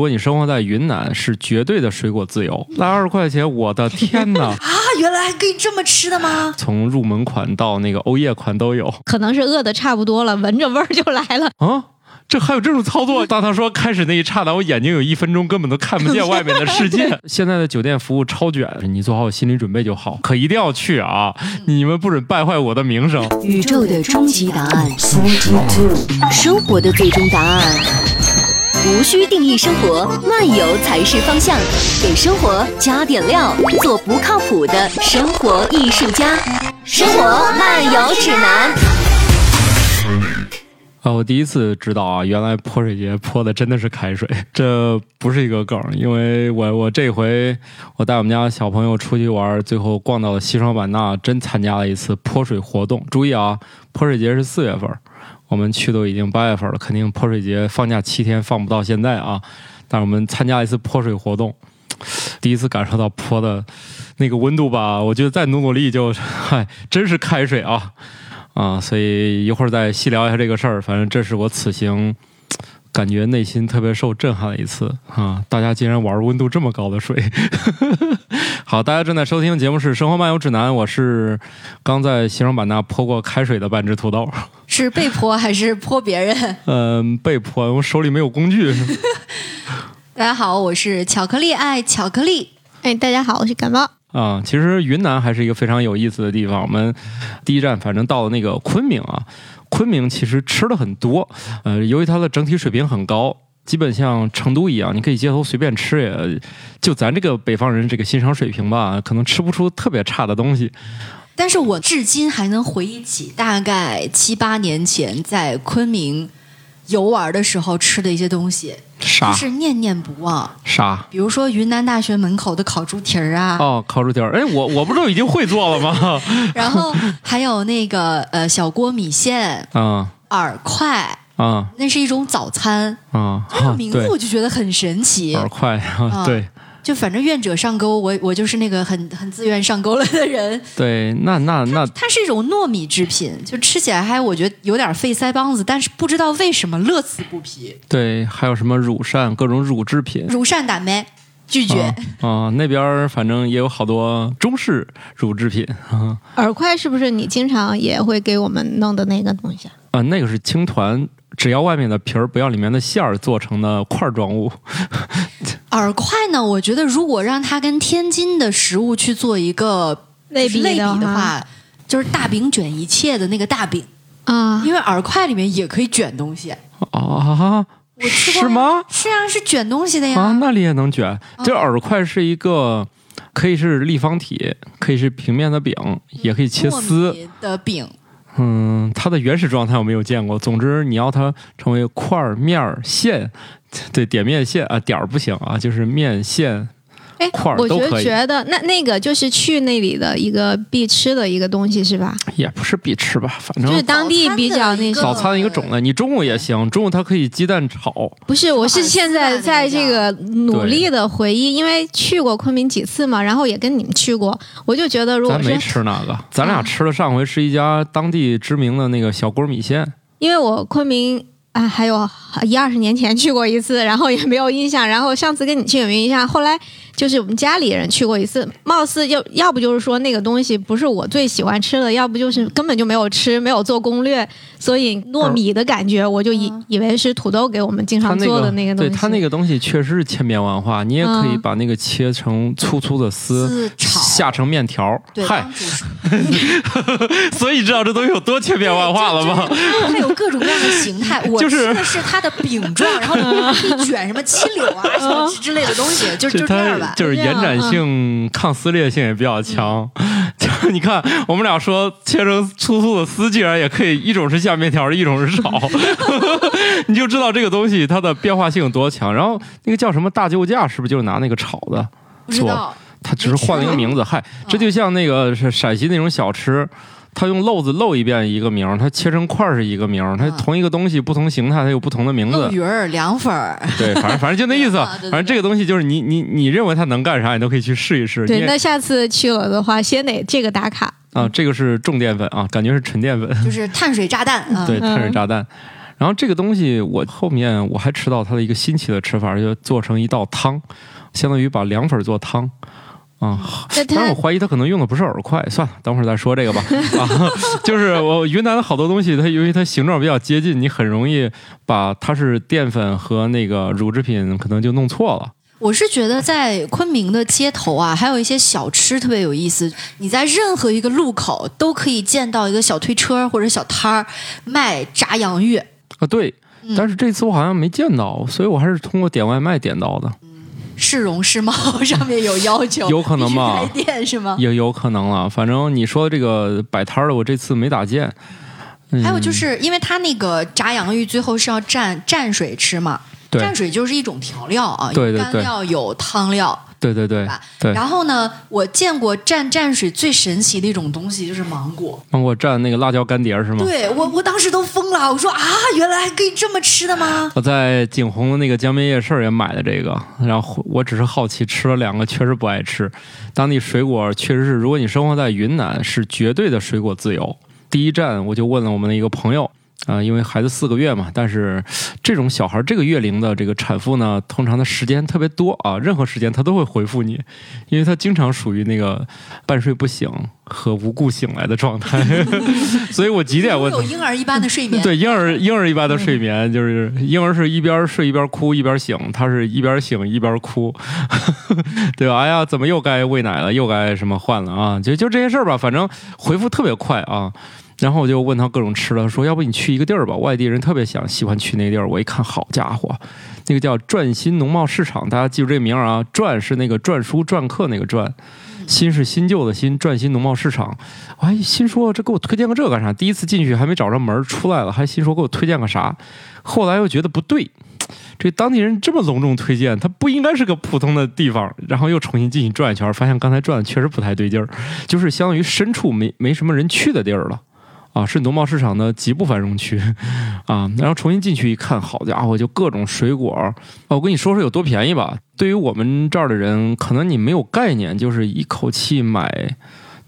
如果你生活在云南，是绝对的水果自由。那二十块钱，我的天哪！啊，原来还可以这么吃的吗？从入门款到那个欧叶款都有可能是饿的差不多了，闻着味儿就来了。啊。这还有这种操作？当他说开始那一刹那，我眼睛有一分钟根本都看不见外面的世界。现在的酒店服务超卷，你做好心理准备就好。可一定要去啊！你们不准败坏我的名声。宇宙的终极答案，生活的最终答案。无需定义生活，漫游才是方向。给生活加点料，做不靠谱的生活艺术家。生活漫游指南。啊，我第一次知道啊，原来泼水节泼的真的是开水，这 不是一个梗，因为我我这回我带我们家小朋友出去玩，最后逛到了西双版纳，真参加了一次泼水活动。注意啊，泼水节是四月份，我们去都已经八月份了，肯定泼水节放假七天放不到现在啊。但是我们参加一次泼水活动，第一次感受到泼的那个温度吧，我觉得再努努力就，嗨，真是开水啊。啊，所以一会儿再细聊一下这个事儿。反正这是我此行感觉内心特别受震撼的一次啊！大家竟然玩温度这么高的水。好，大家正在收听的节目是《生活漫游指南》，我是刚在西双版纳泼过开水的半只土豆。是被泼还是泼别人？嗯，被泼，我手里没有工具。大家好，我是巧克力爱巧克力。哎，大家好，我是感冒。啊，其实云南还是一个非常有意思的地方。我们第一站反正到了那个昆明啊，昆明其实吃的很多，呃，由于它的整体水平很高，基本像成都一样，你可以街头随便吃，也就咱这个北方人这个欣赏水平吧，可能吃不出特别差的东西。但是我至今还能回忆起大概七八年前在昆明游玩的时候吃的一些东西，啥就是念念不忘。啥？比如说云南大学门口的烤猪蹄儿啊，哦，烤猪蹄儿。哎，我我不都已经会做了吗？然后还有那个呃小锅米线、嗯饵块，啊那是一种早餐。啊！这个名字我就觉得很神奇。饵块对就反正愿者上钩，我我就是那个很很自愿上钩了的人。对，那那那它是一种糯米制品，就吃起来还我觉得有点费腮帮子，但是不知道为什么乐此不疲。对，还有什么乳扇，各种乳制品。乳扇打没？拒绝。啊 啊，那边儿反正也有好多中式乳制品啊饵块是不是你经常也会给我们弄的那个东西啊？啊，那个是青团，只要外面的皮儿，不要里面的馅儿做成的块儿状物。饵块呢？我觉得如果让它跟天津的食物去做一个类比类比的话，就是大饼卷一切的那个大饼，啊，因为饵块里面也可以卷东西。啊，我吃过是吗？是啊，是卷东西的呀。啊，那里也能卷。这饵块是一个，可以是立方体，可以是平面的饼，也可以切丝。的饼，嗯，它的原始状态我没有见过。总之，你要它成为块儿、面儿、线，对，点面线啊，点儿不行啊，就是面线。哎块儿，都可以觉得那那个就是去那里的一个必吃的一个东西是吧？也不是必吃吧，反正就是当地比较那早早餐一个种类。你中午也行，中午它可以鸡蛋炒。不是，我是现在在这个努力的回忆，因为去过昆明几次嘛，然后也跟你们去过，我就觉得如果咱没吃那个，咱俩吃的上回是一家当地知名的那个小锅米线。因为我昆明啊，还有一二十年前去过一次，然后也没有印象。然后上次跟你去也没印象，后来就是我们家里人去过一次，貌似要要不就是说那个东西不是我最喜欢吃的，要不就是根本就没有吃，没有做攻略，所以糯米的感觉我就以、以为是土豆给我们经常做的那个东西。对它那个东西确实是千变万化，你也可以嗯把那个切成粗粗的丝，下成面条。对，嗨 所以知道这东西有多千变万化了吗？它有各种各样的形态。我就是吃的是它的饼状，然后里面可以卷什么七柳啊 什么之类的东西，就就这样吧。就是延展性、抗撕裂性也比较强。就是你看，我们俩说切成粗粗的丝，竟然也可以，一种是下面条，一种是炒，你就知道这个东西它的变化性有多强。然后那个叫什么大救驾，是不是就是拿那个炒的？不知道，它只是换了一个名字。嗨，这就像那个是陕西那种小吃。它用漏子漏一遍一个名儿，它切成块儿是一个名儿，它啊同一个东西不同形态，它有不同的名字漏。鱼儿、凉粉儿，对，反正反正就那意思。反正这个东西就是你你你认为它能干啥，你都可以去试一试。对，那下次去了的话，先得这个打卡。啊，这个是重淀粉啊，感觉是纯淀粉，就是碳水炸弹啊。对，嗯碳水炸弹。然后这个东西我后面我还吃到它的一个新奇的吃法，就做成一道汤，相当于把凉粉做汤。啊，那当然我怀疑他可能用的不是饵块，算了，等会儿再说这个吧。啊，就是我云南的好多东西，它由于它形状比较接近，你很容易把它是淀粉和那个乳制品可能就弄错了。我是觉得在昆明的街头啊，还有一些小吃特别有意思。你在任何一个路口都可以见到一个小推车或者小摊儿卖炸洋芋。啊，对，嗯但是这次我好像没见到，所以我还是通过点外卖点到的，市容市貌 上面有要求，有可能吧开店是吗？也有可能了。反正你说这个摆摊儿的，我这次没咋见。嗯还有就是因为它那个炸洋芋最后是要蘸蘸水吃嘛，蘸水就是一种调料啊，干料有汤料。对对对吧对，然后呢，我见过蘸蘸水最神奇的一种东西就是芒果。芒果蘸那个辣椒干碟儿是吗？对我，我当时都疯了，我说啊，原来还可以这么吃的吗？我在景洪的那个江边夜市也买的这个，然后我只是好奇吃了两个，确实不爱吃。当地水果确实是，如果你生活在云南，是绝对的水果自由。第一站我就问了我们的一个朋友。啊、因为孩子四个月嘛，但是这种小孩这个月龄的这个产妇呢，通常的时间特别多啊，任何时间她都会回复你，因为她经常属于那个半睡不醒和无故醒来的状态，所以我几点我有婴儿一般的睡眠。对，婴儿婴儿一般的睡眠就是婴儿是一边睡一边哭一边醒，他是一边醒一边哭，对吧？哎呀，怎么又该喂奶了，又该什么换了啊？就就这些事儿吧，反正回复特别快啊。然后我就问他各种吃的，说要不你去一个地儿吧，外地人特别想喜欢去那个地儿。我一看，好家伙，那个叫转新农贸市场，大家记住这名啊，转是那个篆书篆刻那个篆。新是新旧的新，转新农贸市场。我还心说这给我推荐个这干啥？第一次进去还没找着门出来了，还心说给我推荐个啥？后来又觉得不对，这当地人这么隆重推荐，它不应该是个普通的地方。然后又重新进去转一圈，发现刚才转的确实不太对劲儿，就是相当于深处没没什么人去的地儿了。啊，是农贸市场的极不繁荣区，啊，然后重新进去一看，好家伙，就各种水果。啊，我跟你说说有多便宜吧。对于我们这儿的人，可能你没有概念，就是一口气买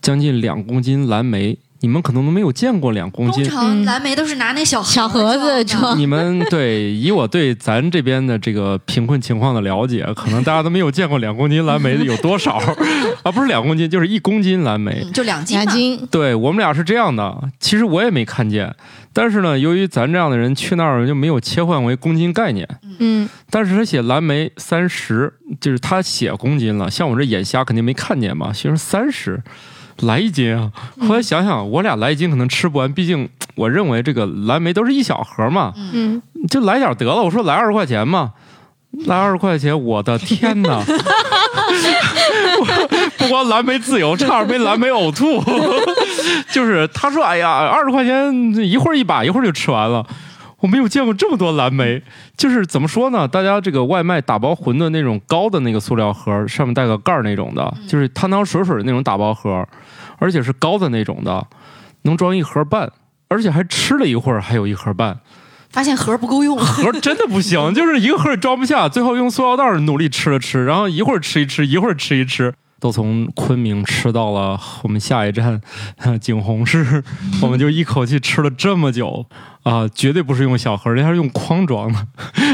将近两公斤蓝莓，你们可能都没有见过两公斤。通常蓝莓都是拿那小小盒子装你们对以我对咱这边的这个贫困情况的了解，可能大家都没有见过两公斤蓝莓的有多少 啊？不是两公斤，就是一公斤蓝莓。嗯就两斤两斤，对我们俩是这样的，其实我也没看见，但是呢，由于咱这样的人去那儿就没有切换为公斤概念，嗯，但是他写蓝莓三十，就是他写公斤了，像我这眼瞎肯定没看见嘛，其实三十。来一斤啊！后来想想，我俩来一斤可能吃不完，毕竟我认为这个蓝莓都是一小盒嘛，嗯，就来点得了。我说来二十块钱嘛，来二十块钱，我的天哪！不光蓝莓自由，差点被蓝莓呕吐。就是他说：“哎呀，二十块钱一会儿一把，一会儿就吃完了。”我没有见过这么多蓝莓，就是怎么说呢？大家这个外卖打包馄饨那种高的那个塑料盒，上面带个盖儿那种的，就是汤汤水水的那种打包盒，而且是高的那种的，能装一盒半，而且还吃了一会儿，还有一盒半。发现盒不够用，盒 真的不行，就是一个盒也装不下，最后用塑料袋儿努力吃了吃，然后一会儿吃一吃，一会儿吃一吃，都从昆明吃到了我们下一站呃 景洪市，我们就一口气吃了这么久啊、绝对不是用小盒，人家是用筐装的。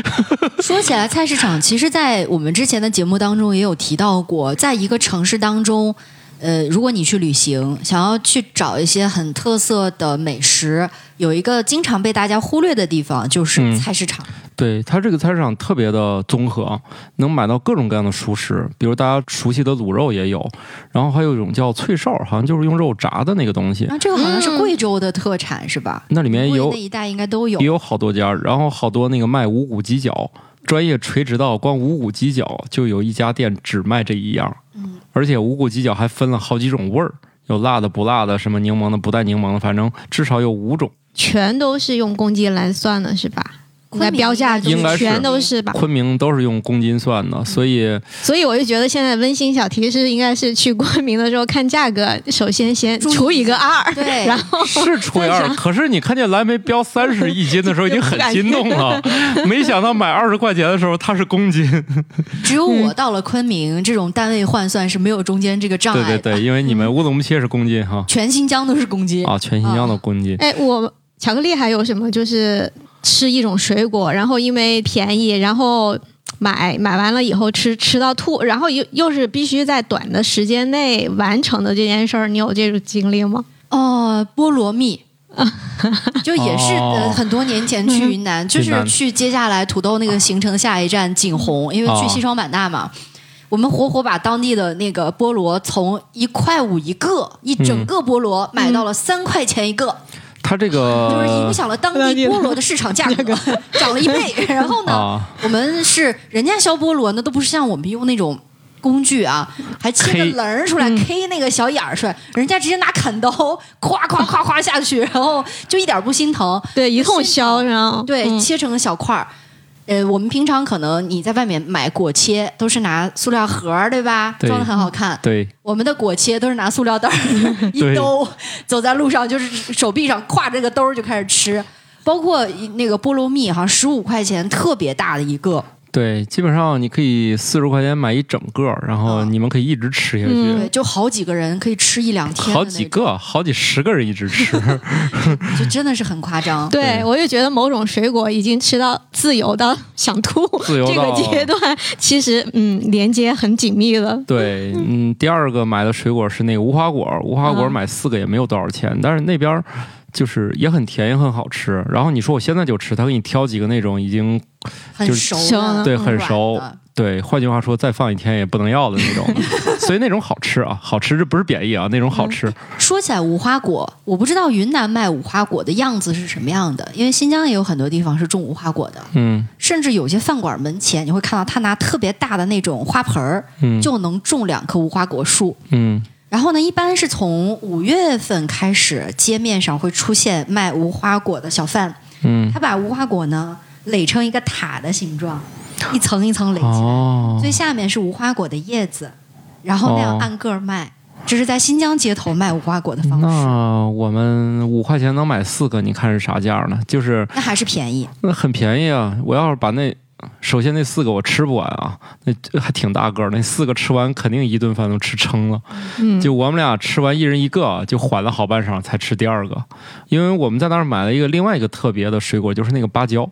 说起来，菜市场其实，在我们之前的节目当中也有提到过，在一个城市当中，呃，如果你去旅行，想要去找一些很特色的美食，有一个经常被大家忽略的地方就是嗯菜市场。对它这个菜市场特别的综合，能买到各种各样的熟食，比如大家熟悉的卤肉也有，然后还有一种叫脆哨，好像就是用肉炸的那个东西，那这个好像是贵州的特产、是吧？那里面有那一带应该都有也。有好多家，然后好多那个卖无骨鸡脚，专业垂直到光无骨鸡脚就有一家店只卖这一样，嗯，而且无骨鸡脚还分了好几种味儿，有辣的、不辣的，什么柠檬的、不带柠檬的，反正至少有五种。全都是用公斤来算的，是吧？应该标价应该是全都是吧？昆明都是用公斤算的，所以所以我就觉得现在温馨小提示应该是去昆明的时候看价格，首先先除以个二，对然后是除以二。可是你看见蓝莓标三十一斤的时候，已经很心动了，没想到买二十块钱的时候它是公斤。只有我到了昆明，这种单位换算是没有中间这个障碍的。对对对，因为你们乌鲁木齐是公斤哈全新疆都是公斤。啊，全新疆的公斤。哎，我巧克力还有什么就是吃一种水果，然后因为便宜，然后买买完了以后吃吃到吐，然后又又是必须在短的时间内完成的这件事儿，你有这种经历吗？哦，菠萝蜜。就也是哦。呃很多年前去云南，就是去接下来土豆那个行程下一站景洪，因为去哦西双版纳嘛，我们活活把当地的那个菠萝从一块五一个一整个菠萝买到了三块钱一个，它这个就是影响了当地菠萝的市场价格，涨了一倍。然后呢，啊，我们是人家削菠萝呢，都不是像我们用那种。工具啊，还切个棱儿出来，K 那个小眼儿出来，人家直接拿砍刀，咵咵咵咵下去，然后就一点儿不心疼，对，一通削，然后对，嗯切成小块儿。呃，我们平常可能你在外面买果切都是拿塑料盒儿，对吧？对装的很好看。对我们的果切都是拿塑料袋儿 一兜，走在路上就是手臂上挎着个兜儿就开始吃。包括那个菠萝蜜，好像十五块钱特别大的一个，对，基本上你可以四十块钱买一整个，然后啊你们可以一直吃下去。嗯对，就好几个人可以吃一两天，好几，个，好几十个人一直吃，就真的是很夸张。对对。我就觉得某种水果已经吃到自由到想吐。这自由到个阶段，其实嗯连接很紧密了。对，嗯，第二个买的水果是那个无花果，无花果嗯。买四个也没有多少钱，但是那边儿就是也很甜也很好吃。然后你说我现在就吃，他给你挑几个那种已经就是很熟对很熟，对，换句话说再放一天也不能要的那种，所以那种好吃啊，好吃这不是贬义啊，那种好吃。说起来无花果，我不知道云南卖无花果的样子是什么样的，因为新疆也有很多地方是种无花果的，嗯甚至有些饭馆门前你会看到他拿特别大的那种花盆儿，嗯就能种两棵无花果树。嗯然后呢，一般是从五月份开始，街面上会出现卖无花果的小贩，嗯，他把无花果呢垒成一个塔的形状，一层一层垒起来，哦最下面是无花果的叶子，然后那样哦按个儿卖。这是在新疆街头卖无花果的方式，那我们五块钱能买四个，你看是啥价呢？就是那还是便宜。那很便宜啊！我要是把那，首先那四个我吃不完啊，那还挺大个儿，那四个吃完肯定一顿饭都吃撑了。嗯，就我们俩吃完一人一个，就缓了好半晌才吃第二个，因为我们在那儿买了一个另外一个特别的水果，就是那个芭蕉。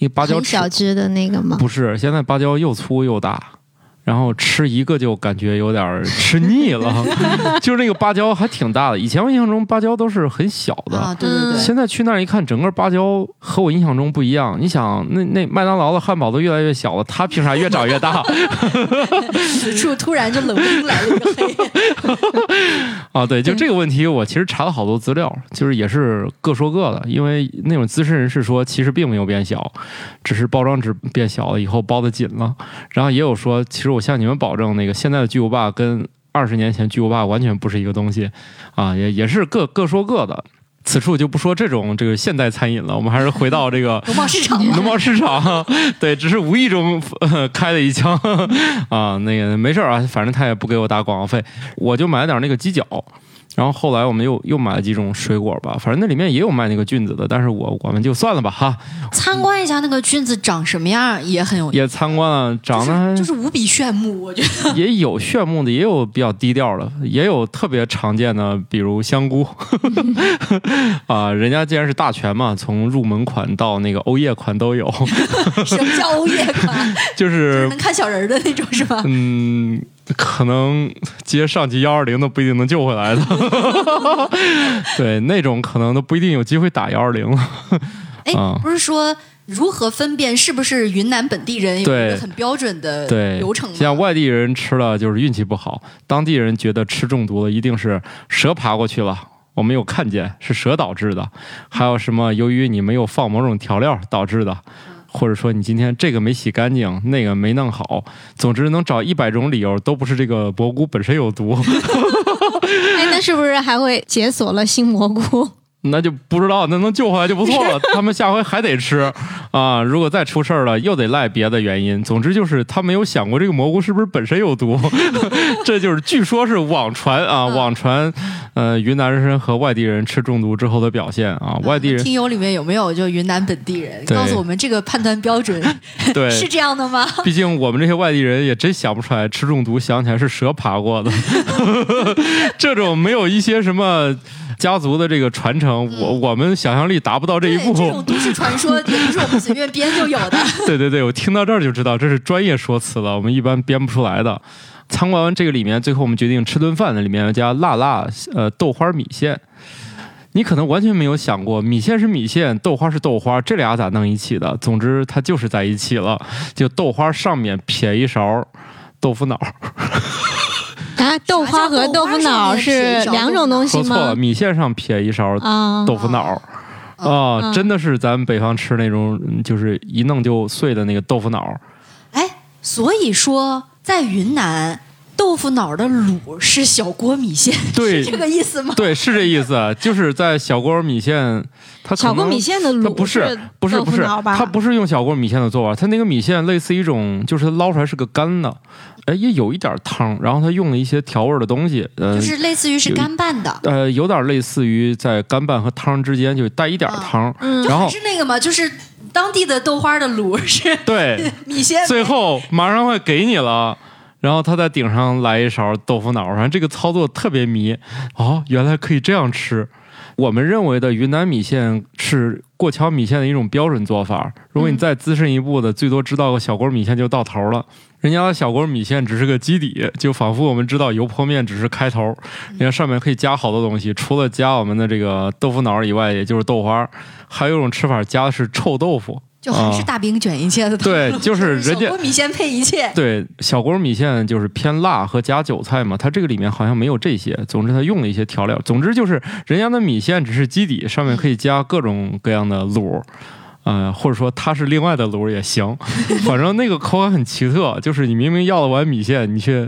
那个芭蕉很小只的那个吗？不是，现在芭蕉又粗又大，然后吃一个就感觉有点 吃腻了。就是那个芭蕉还挺大的，以前我印象中芭蕉都是很小的。啊，对对对，现在去那儿一看，整个芭蕉和我印象中不一样。你想，那那麦当劳的汉堡都越来越小了，它凭啥越长越大此处突然就冷不丁来了一个黑人，啊？对，就这个问题，我其实查了好多资料，就是也是各说各的。因为那种资深人士说，其实并没有变小，只是包装纸变小了以后包的紧了。然后也有说，其实我向你们保证，那个现在的巨无霸跟二十年前巨无霸完全不是一个东西啊，也也是各各说各的。此处就不说这种这个现代餐饮了，我们还是回到这个农贸市场农贸市场，对，只是无意中、呃、开了一枪啊，那个没事啊，反正他也不给我打广告费，我就买了点那个鸡脚。然后后来我们又又买了几种水果吧，反正那里面也有卖那个菌子的，但是我我们就算了吧哈，参观一下那个菌子长什么样也很有意思，也参观了，长得还就是无比炫目，我觉得。也有炫目的，也有比较低调的，也有特别常见的，比如香菇 啊，人家既然是大全嘛，从入门款到那个欧叶款都有，什么叫欧叶款？就就是是能看小人儿的那种是吧？嗯，可能接上级幺二零都不一定能救回来的，对，那种可能都不一定有机会打幺二零了。哎啊，不是说如何分辨是不是云南本地人有一个很标准的对，流程吗？像外地人吃了就是运气不好，当地人觉得吃中毒了一定是蛇爬过去了。我没有看见是蛇导致的，还有什么由于你没有放某种调料导致的，或者说你今天这个没洗干净，那个没弄好，总之能找一百种理由，都不是这个蘑菇本身有毒。哎，那是不是还会解锁了新蘑菇？那就不知道，那能救回来就不错了。他们下回还得吃啊！如果再出事儿了，又得赖别的原因。总之就是他没有想过这个蘑菇是不是本身有毒，这就是据说是网传啊，嗯网传呃云南人和外地人吃中毒之后的表现啊，外地人听友里面有没有就云南本地人？告诉我们这个判断标准 对。是这样的吗？毕竟我们这些外地人也真想不出来吃中毒想起来是蛇爬过的，这种没有一些什么 家族的这个传承程，我我们想象力达不到这一，步。这种都市传说也不是我们随便编就有的。对对对，我听到这儿就知道这是专业说辞了，我们一般编不出来的。参观完这个里面，最后我们决定吃顿饭，那里面要加辣辣呃豆花米线。你可能完全没有想过，米线是米线，豆花是豆花，这俩咋弄一起的？总之，它就是在一起了。就豆花上面撇一勺豆腐脑，啊，豆花和豆腐脑是两种东西说错了，米线上撇一勺啊，豆腐脑。哦啊，嗯真的是咱们北方吃那种，嗯就是一弄就碎的那个豆腐脑。哎，所以说在云南，豆腐脑的卤是小锅米线，对是这个意思吗？对，是这意思，就是在小锅米线，它可小锅米线的卤它不是不是不是？它不是用小锅米线的做法，它那个米线类似一种，就是捞出来是个干的，哎，也有一点汤，然后它用了一些调味的东西，呃就，是类似于是干拌的，呃，有点类似于在干拌和汤之间就带一点汤，嗯然后就还是那个嘛，就是当地的豆花的卤是对，米线。最后马上会给你了。然后他在顶上来一勺豆腐脑，反正这个操作特别迷哦，原来可以这样吃。我们认为的云南米线是过桥米线的一种标准做法。如果你再资深一步的，最多知道个小锅米线就到头了。人家的小锅米线只是个基底，就仿佛我们知道油泼面只是开头。人家上面可以加好多东西，除了加我们的这个豆腐脑以外，也就是豆花，还有一种吃法加的是臭豆腐。就还是大饼卷一切的对就是 人家小锅米线配一切。对，小锅米线就是偏辣和加韭菜嘛，它这个里面好像没有这些。总之，它用了一些调料。总之就是人家的米线只是基底，上面可以加各种各样的卤。呃，或者说它是另外的卤也行，反正那个口感很奇特，就是你明明要了碗米线，你却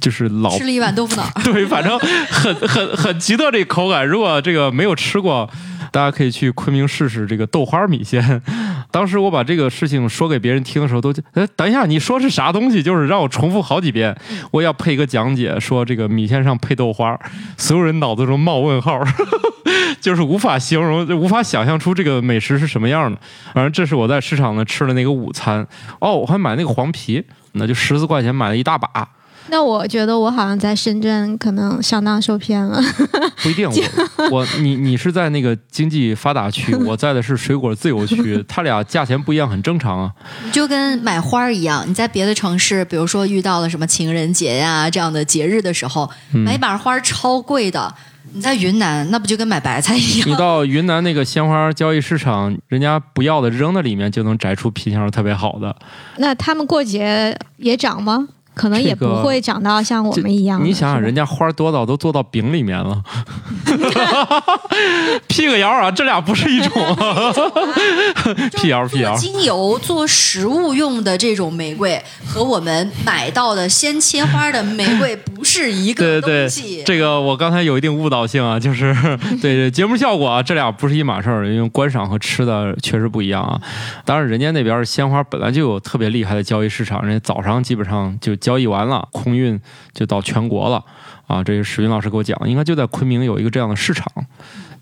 就是老吃了一碗豆腐脑，对，反正很很很奇特这口感。如果这个没有吃过，大家可以去昆明试试这个豆花米线。当时我把这个事情说给别人听的时候，都哎，等一下，你说是啥东西？就是让我重复好几遍，我要配一个讲解，说这个米线上配豆花，所有人脑子中冒问号。就是无法形容，无法想象出这个美食是什么样的。反正这是我在市场呢吃的那个午餐。哦，我还买那个黄皮，那就十四块钱买了一大把。那我觉得我好像在深圳可能上当受骗了。不一定，我 我你你是在那个经济发达区，我在的是水果自由区，它俩价钱不一样，很正常啊。就跟买花一样，你在别的城市，比如说遇到了什么情人节呀、这样的节日的时候，嗯买一把花超贵的。你在云南，那不就跟买白菜一样你？到云南那个鲜花交易市场，人家不要的扔在里面，就能摘出品相特别好的。那他们过节也长吗？可能也不会长到像我们一样的。你想想，人家花多到都做到饼里面了，辟个谣啊，这俩不是一种。辟谣辟谣做，精油、做食物用的这种玫瑰，和我们买到的鲜切花的玫瑰 不是一个对对东西。这个我刚才有一定误导性啊，就是对对节目效果啊，这俩不是一码事儿，因为观赏和吃的确实不一样啊。当然，人家那边鲜花本来就有特别厉害的交易市场，人家早上基本上就交交易完了，空运就到全国了啊。这是史云老师给我讲，应该就在昆明有一个这样的市场。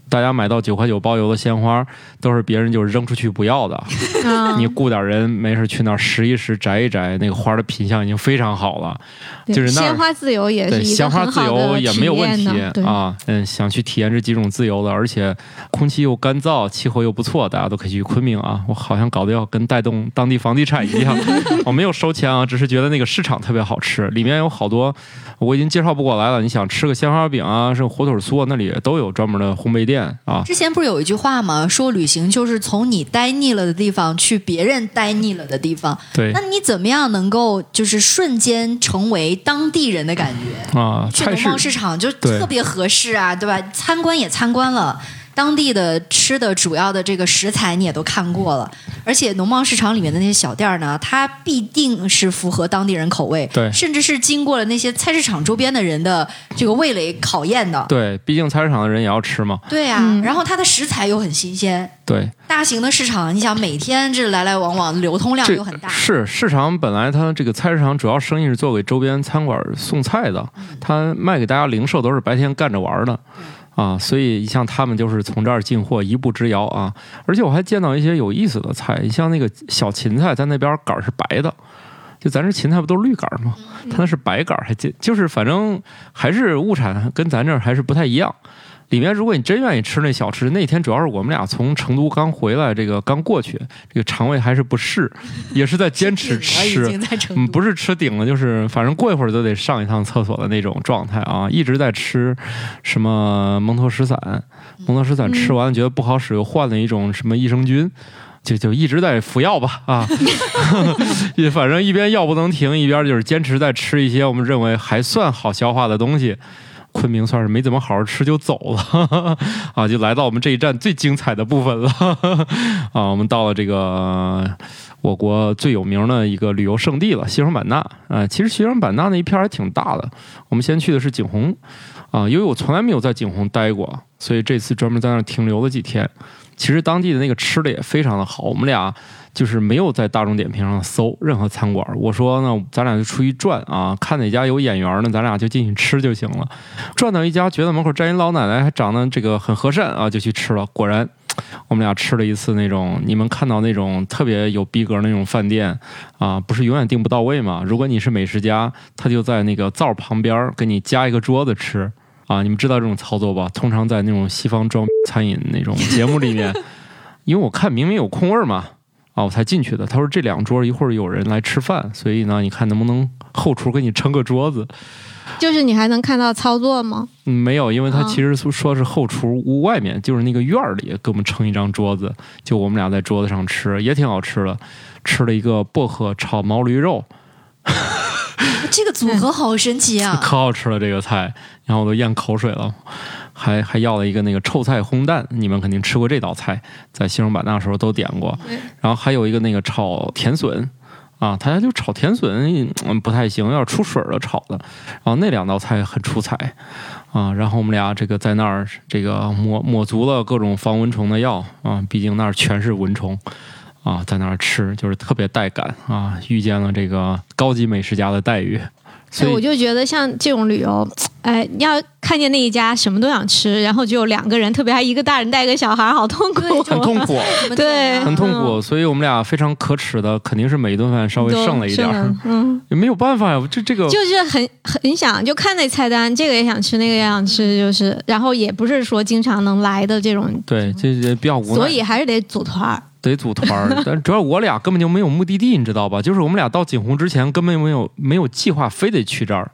大家买到九块九包邮的鲜花，都是别人就扔出去不要的。啊，你雇点人没事去那儿拾一拾、摘一摘，那个花的品相已经非常好了。就是那儿鲜花自由也是对，鲜花自由也没有问题啊。嗯，想去体验这几种自由的，而且空气又干燥，气候又不错，大家都可以去昆明啊。我好像搞得要跟带动当地房地产一样，我没有收钱啊，只是觉得那个市场特别好吃，里面有好多我已经介绍不过来了。你想吃个鲜花饼啊，是火腿酥啊，那里都有专门的烘焙店啊。之前不是有一句话吗？说旅行就是从你待腻了的地方去别人待腻了的地方。对那你怎么样能够就是瞬间成为当地人的感觉？啊，去农贸市场就特别合适啊，对吧？参观也参观了。当地的吃的主要的这个食材你也都看过了，而且农贸市场里面的那些小店儿呢，它必定是符合当地人口味，对甚至是经过了那些菜市场周边的人的这个味蕾考验的。对，毕竟菜市场的人也要吃嘛。对啊，嗯然后它的食材又很新鲜，对，大型的市场，你想每天这来来往往，流通量又很大。是市场本来它这个菜市场主要生意是做给周边餐馆送菜的，它卖给大家零售都是白天干着玩儿的。啊，所以像他们就是从这儿进货，一步之遥啊！而且我还见到一些有意思的菜，你像那个小芹菜，在那边杆儿是白的，就咱这芹菜不都是绿杆儿吗？它那是白杆儿，还就就是反正还是物产跟咱这儿还是不太一样里面如果你真愿意吃那小吃，那天主要是我们俩从成都刚回来，这个刚过去，这个肠胃还是不适，也是在坚持吃。嗯，不是吃顶了，就是反正过一会儿都得上一趟 厕所的那种状态啊，一直在吃什么蒙脱石散，蒙脱石散吃完觉得不好使，又换了一种什么益生菌。就就一直在服药吧啊，也反正一边药不能停，一边就是坚持在吃一些我们认为还算好消化的东西。昆明算是没怎么好好吃就走了 啊，就来到我们这一站最精彩的部分了 啊，我们到了这个我国最有名的一个旅游胜地了，西双版纳。啊，其实西双版纳那一片还挺大的。我们先去的是景洪，啊，因为我从来没有在景洪待过，所以这次专门在那儿停留了几天。其实当地的那个吃的也非常的好，我们俩就是没有在大众点评上搜任何餐馆。我说呢，咱俩就出去转啊，看哪家有眼缘呢，咱俩就进去吃就行了。转到一家，觉得门口站一老奶奶，还长得这个很和善啊，就去吃了。果然，我们俩吃了一次那种你们看到那种特别有逼格那种饭店啊，不是永远订不到位吗？如果你是美食家，他就在那个灶旁边给你加一个桌子吃啊。你们知道这种操作吧？通常在那种西方装餐饮那种节目里面，因为我看明明有空位嘛。啊，我才进去的。他说这两桌一会儿有人来吃饭，所以呢，你看能不能后厨给你撑个桌子？就是你还能看到操作吗？嗯，没有，因为他啊其实说说是后厨屋外面，就是那个院儿里给我们撑一张桌子，就我们俩在桌子上吃，也挺好吃的。吃了一个薄荷炒毛驴肉，这个组合好神奇啊！可好吃了这个菜，然后我都咽口水了。还还要了一个那个臭菜烘蛋，你们肯定吃过这道菜，在西双版纳的时候都点过。然后还有一个那个炒甜笋，啊，他家就炒甜笋嗯不太行，有点出水了炒的。然后那两道菜很出彩啊。然后我们俩这个在那儿这个抹抹足了各种防蚊虫的药啊，毕竟那儿全是蚊虫。啊，在那儿吃就是特别带感啊，遇见了这个高级美食家的待遇，所对，以我就觉得像这种旅游，哎，要看见那一家什么都想吃，然后只有两个人，特别还一个大人带一个小孩，好痛苦。对很痛苦。对很痛苦，所以我们俩非常可耻的，肯定是每一顿饭稍微剩了一点儿，嗯，也没有办法呀。这这个就是很很想就看那菜单，这个也想吃，那个也想吃，就是，然后也不是说经常能来的这种，对，这这比较无奈，所以还是得组团儿。得组团儿。但主要我俩根本就没有目的地，你知道吧？就是我们俩到景洪之前根本没有没有计划非得去这儿，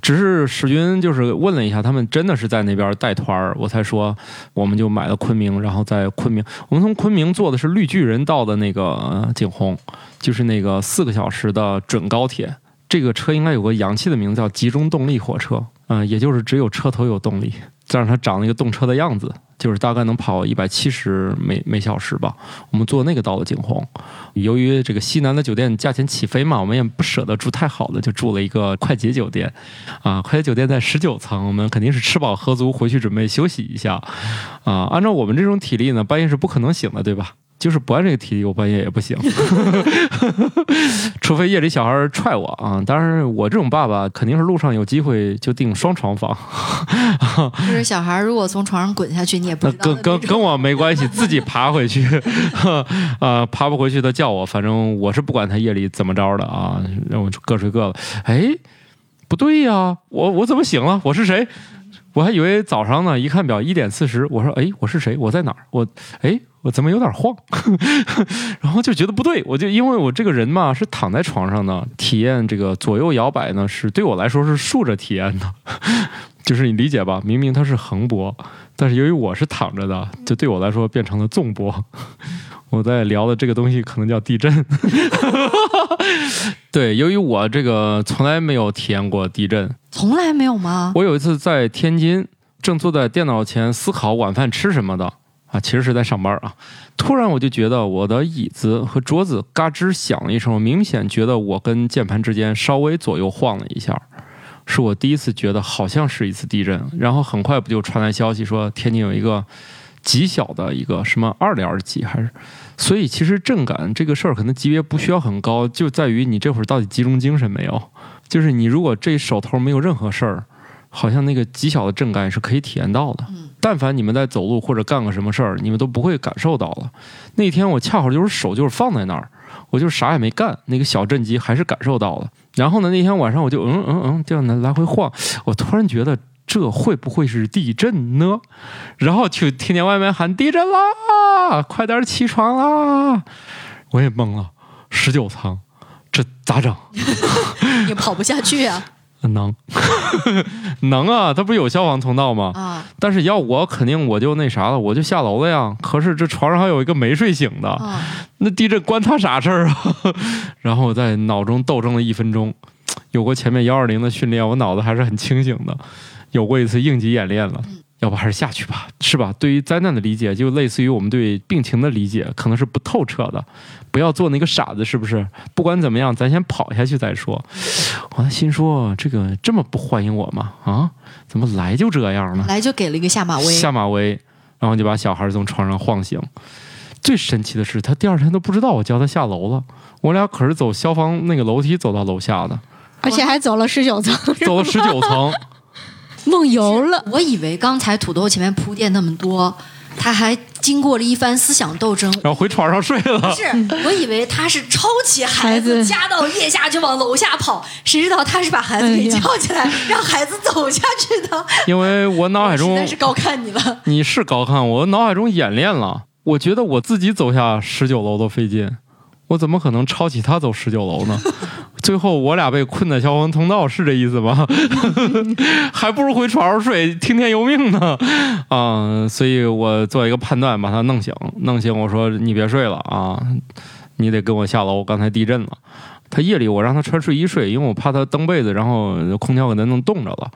只是史军就是问了一下，他们真的是在那边带团儿，我才说我们就买了昆明，然后在昆明，我们从昆明坐的是绿巨人到的那个景洪，就是那个四个小时的准高铁。这个车应该有个洋气的名字，叫集中动力火车，嗯、也就是只有车头有动力，再让它长了一个动车的样子，就是大概能跑一百七十每每小时吧。我们坐那个到了景洪，由于这个西南的酒店价钱起飞嘛，我们也不舍得住太好的，就住了一个快捷酒店。啊，快捷酒店在十九层，我们肯定是吃饱喝足回去准备休息一下。啊，按照我们这种体力呢，半夜是不可能醒的，对吧？就是不按这个体力，我半夜也不行，除非夜里小孩踹我啊。当然，我这种爸爸肯定是路上有机会就订双床房，就是小孩如果从床上滚下去，你也不知道跟跟跟我没关系，自己爬回去，啊，爬不回去的叫我，反正我是不管他夜里怎么着的啊，让我各睡各的。哎，不对呀，我我怎么醒了？我是谁？我还以为早上呢，一看表一点四十，我说哎，我是谁？我在哪儿？我哎，我怎么有点晃？然后就觉得不对，我就因为我这个人嘛是躺在床上的，体验这个左右摇摆呢，是对我来说是竖着体验的，就是你理解吧？明明它是横波，但是由于我是躺着的，就对我来说变成了纵波。我在聊的这个东西可能叫地震。对，由于我这个从来没有体验过地震，从来没有吗？我有一次在天津，正坐在电脑前思考晚饭吃什么的啊，其实是在上班啊。突然我就觉得我的椅子和桌子嘎吱响了一声，我明显觉得我跟键盘之间稍微左右晃了一下，是我第一次觉得好像是一次地震。然后很快不就传来消息说天津有一个极小的一个什么二点几还是。所以其实震感这个事儿可能级别不需要很高，就在于你这会儿到底集中精神没有。就是你如果这手头没有任何事儿，好像那个极小的震感是可以体验到的。但凡你们在走路或者干个什么事儿，你们都不会感受到了。那天我恰好就是手就是放在那儿，我就是啥也没干，那个小震级还是感受到了。然后呢，那天晚上我就嗯嗯嗯这样来来回晃，我突然觉得这会不会是地震呢？然后就听见外面喊地震啦，快点起床啦！我也懵了，十九层，这咋整？也跑不下去啊 能，能啊！它不是有消防通道吗？啊但是要我肯定我就那啥了，我就下楼了呀。可是这床上还有一个没睡醒的，啊！那地震关他啥事儿啊？然后我在脑中斗争了一分钟，有过前面幺二零的训练，我脑子还是很清醒的，有过一次应急演练了。要不还是下去吧，是吧？对于灾难的理解，就类似于我们对病情的理解，可能是不透彻的。不要做那个傻子，是不是？不管怎么样，咱先跑下去再说。我心说，这个这么不欢迎我吗？啊，怎么来就这样呢？来就给了一个下马威，下马威，然后就把小孩从床上晃醒。最神奇的是，他第二天都不知道我叫他下楼了。我俩可是走消防那个楼梯走到楼下的，而且还走了十九层，走了十九层。梦游了。我以为刚才土豆前面铺垫那么多，他还经过了一番思想斗争。然后回床上睡了。不是，我以为他是抄起孩子夹到腋下就往楼下跑，谁知道他是把孩子给叫起来，让孩子走下去的。因为我脑海中实在是高看你了。你是高看，我脑海中演练了。我觉得我自己走下十九楼都费劲，我怎么可能抄起他走十九楼呢？最后我俩被困在消防通道，是这意思吗？还不如回床上睡，听天由命呢。啊、所以我做一个判断，把他弄醒，弄醒我说你别睡了啊，你得跟我下楼，刚才地震了。他夜里我让他穿睡衣睡，因为我怕他蹬被子，然后空调给他弄冻着了。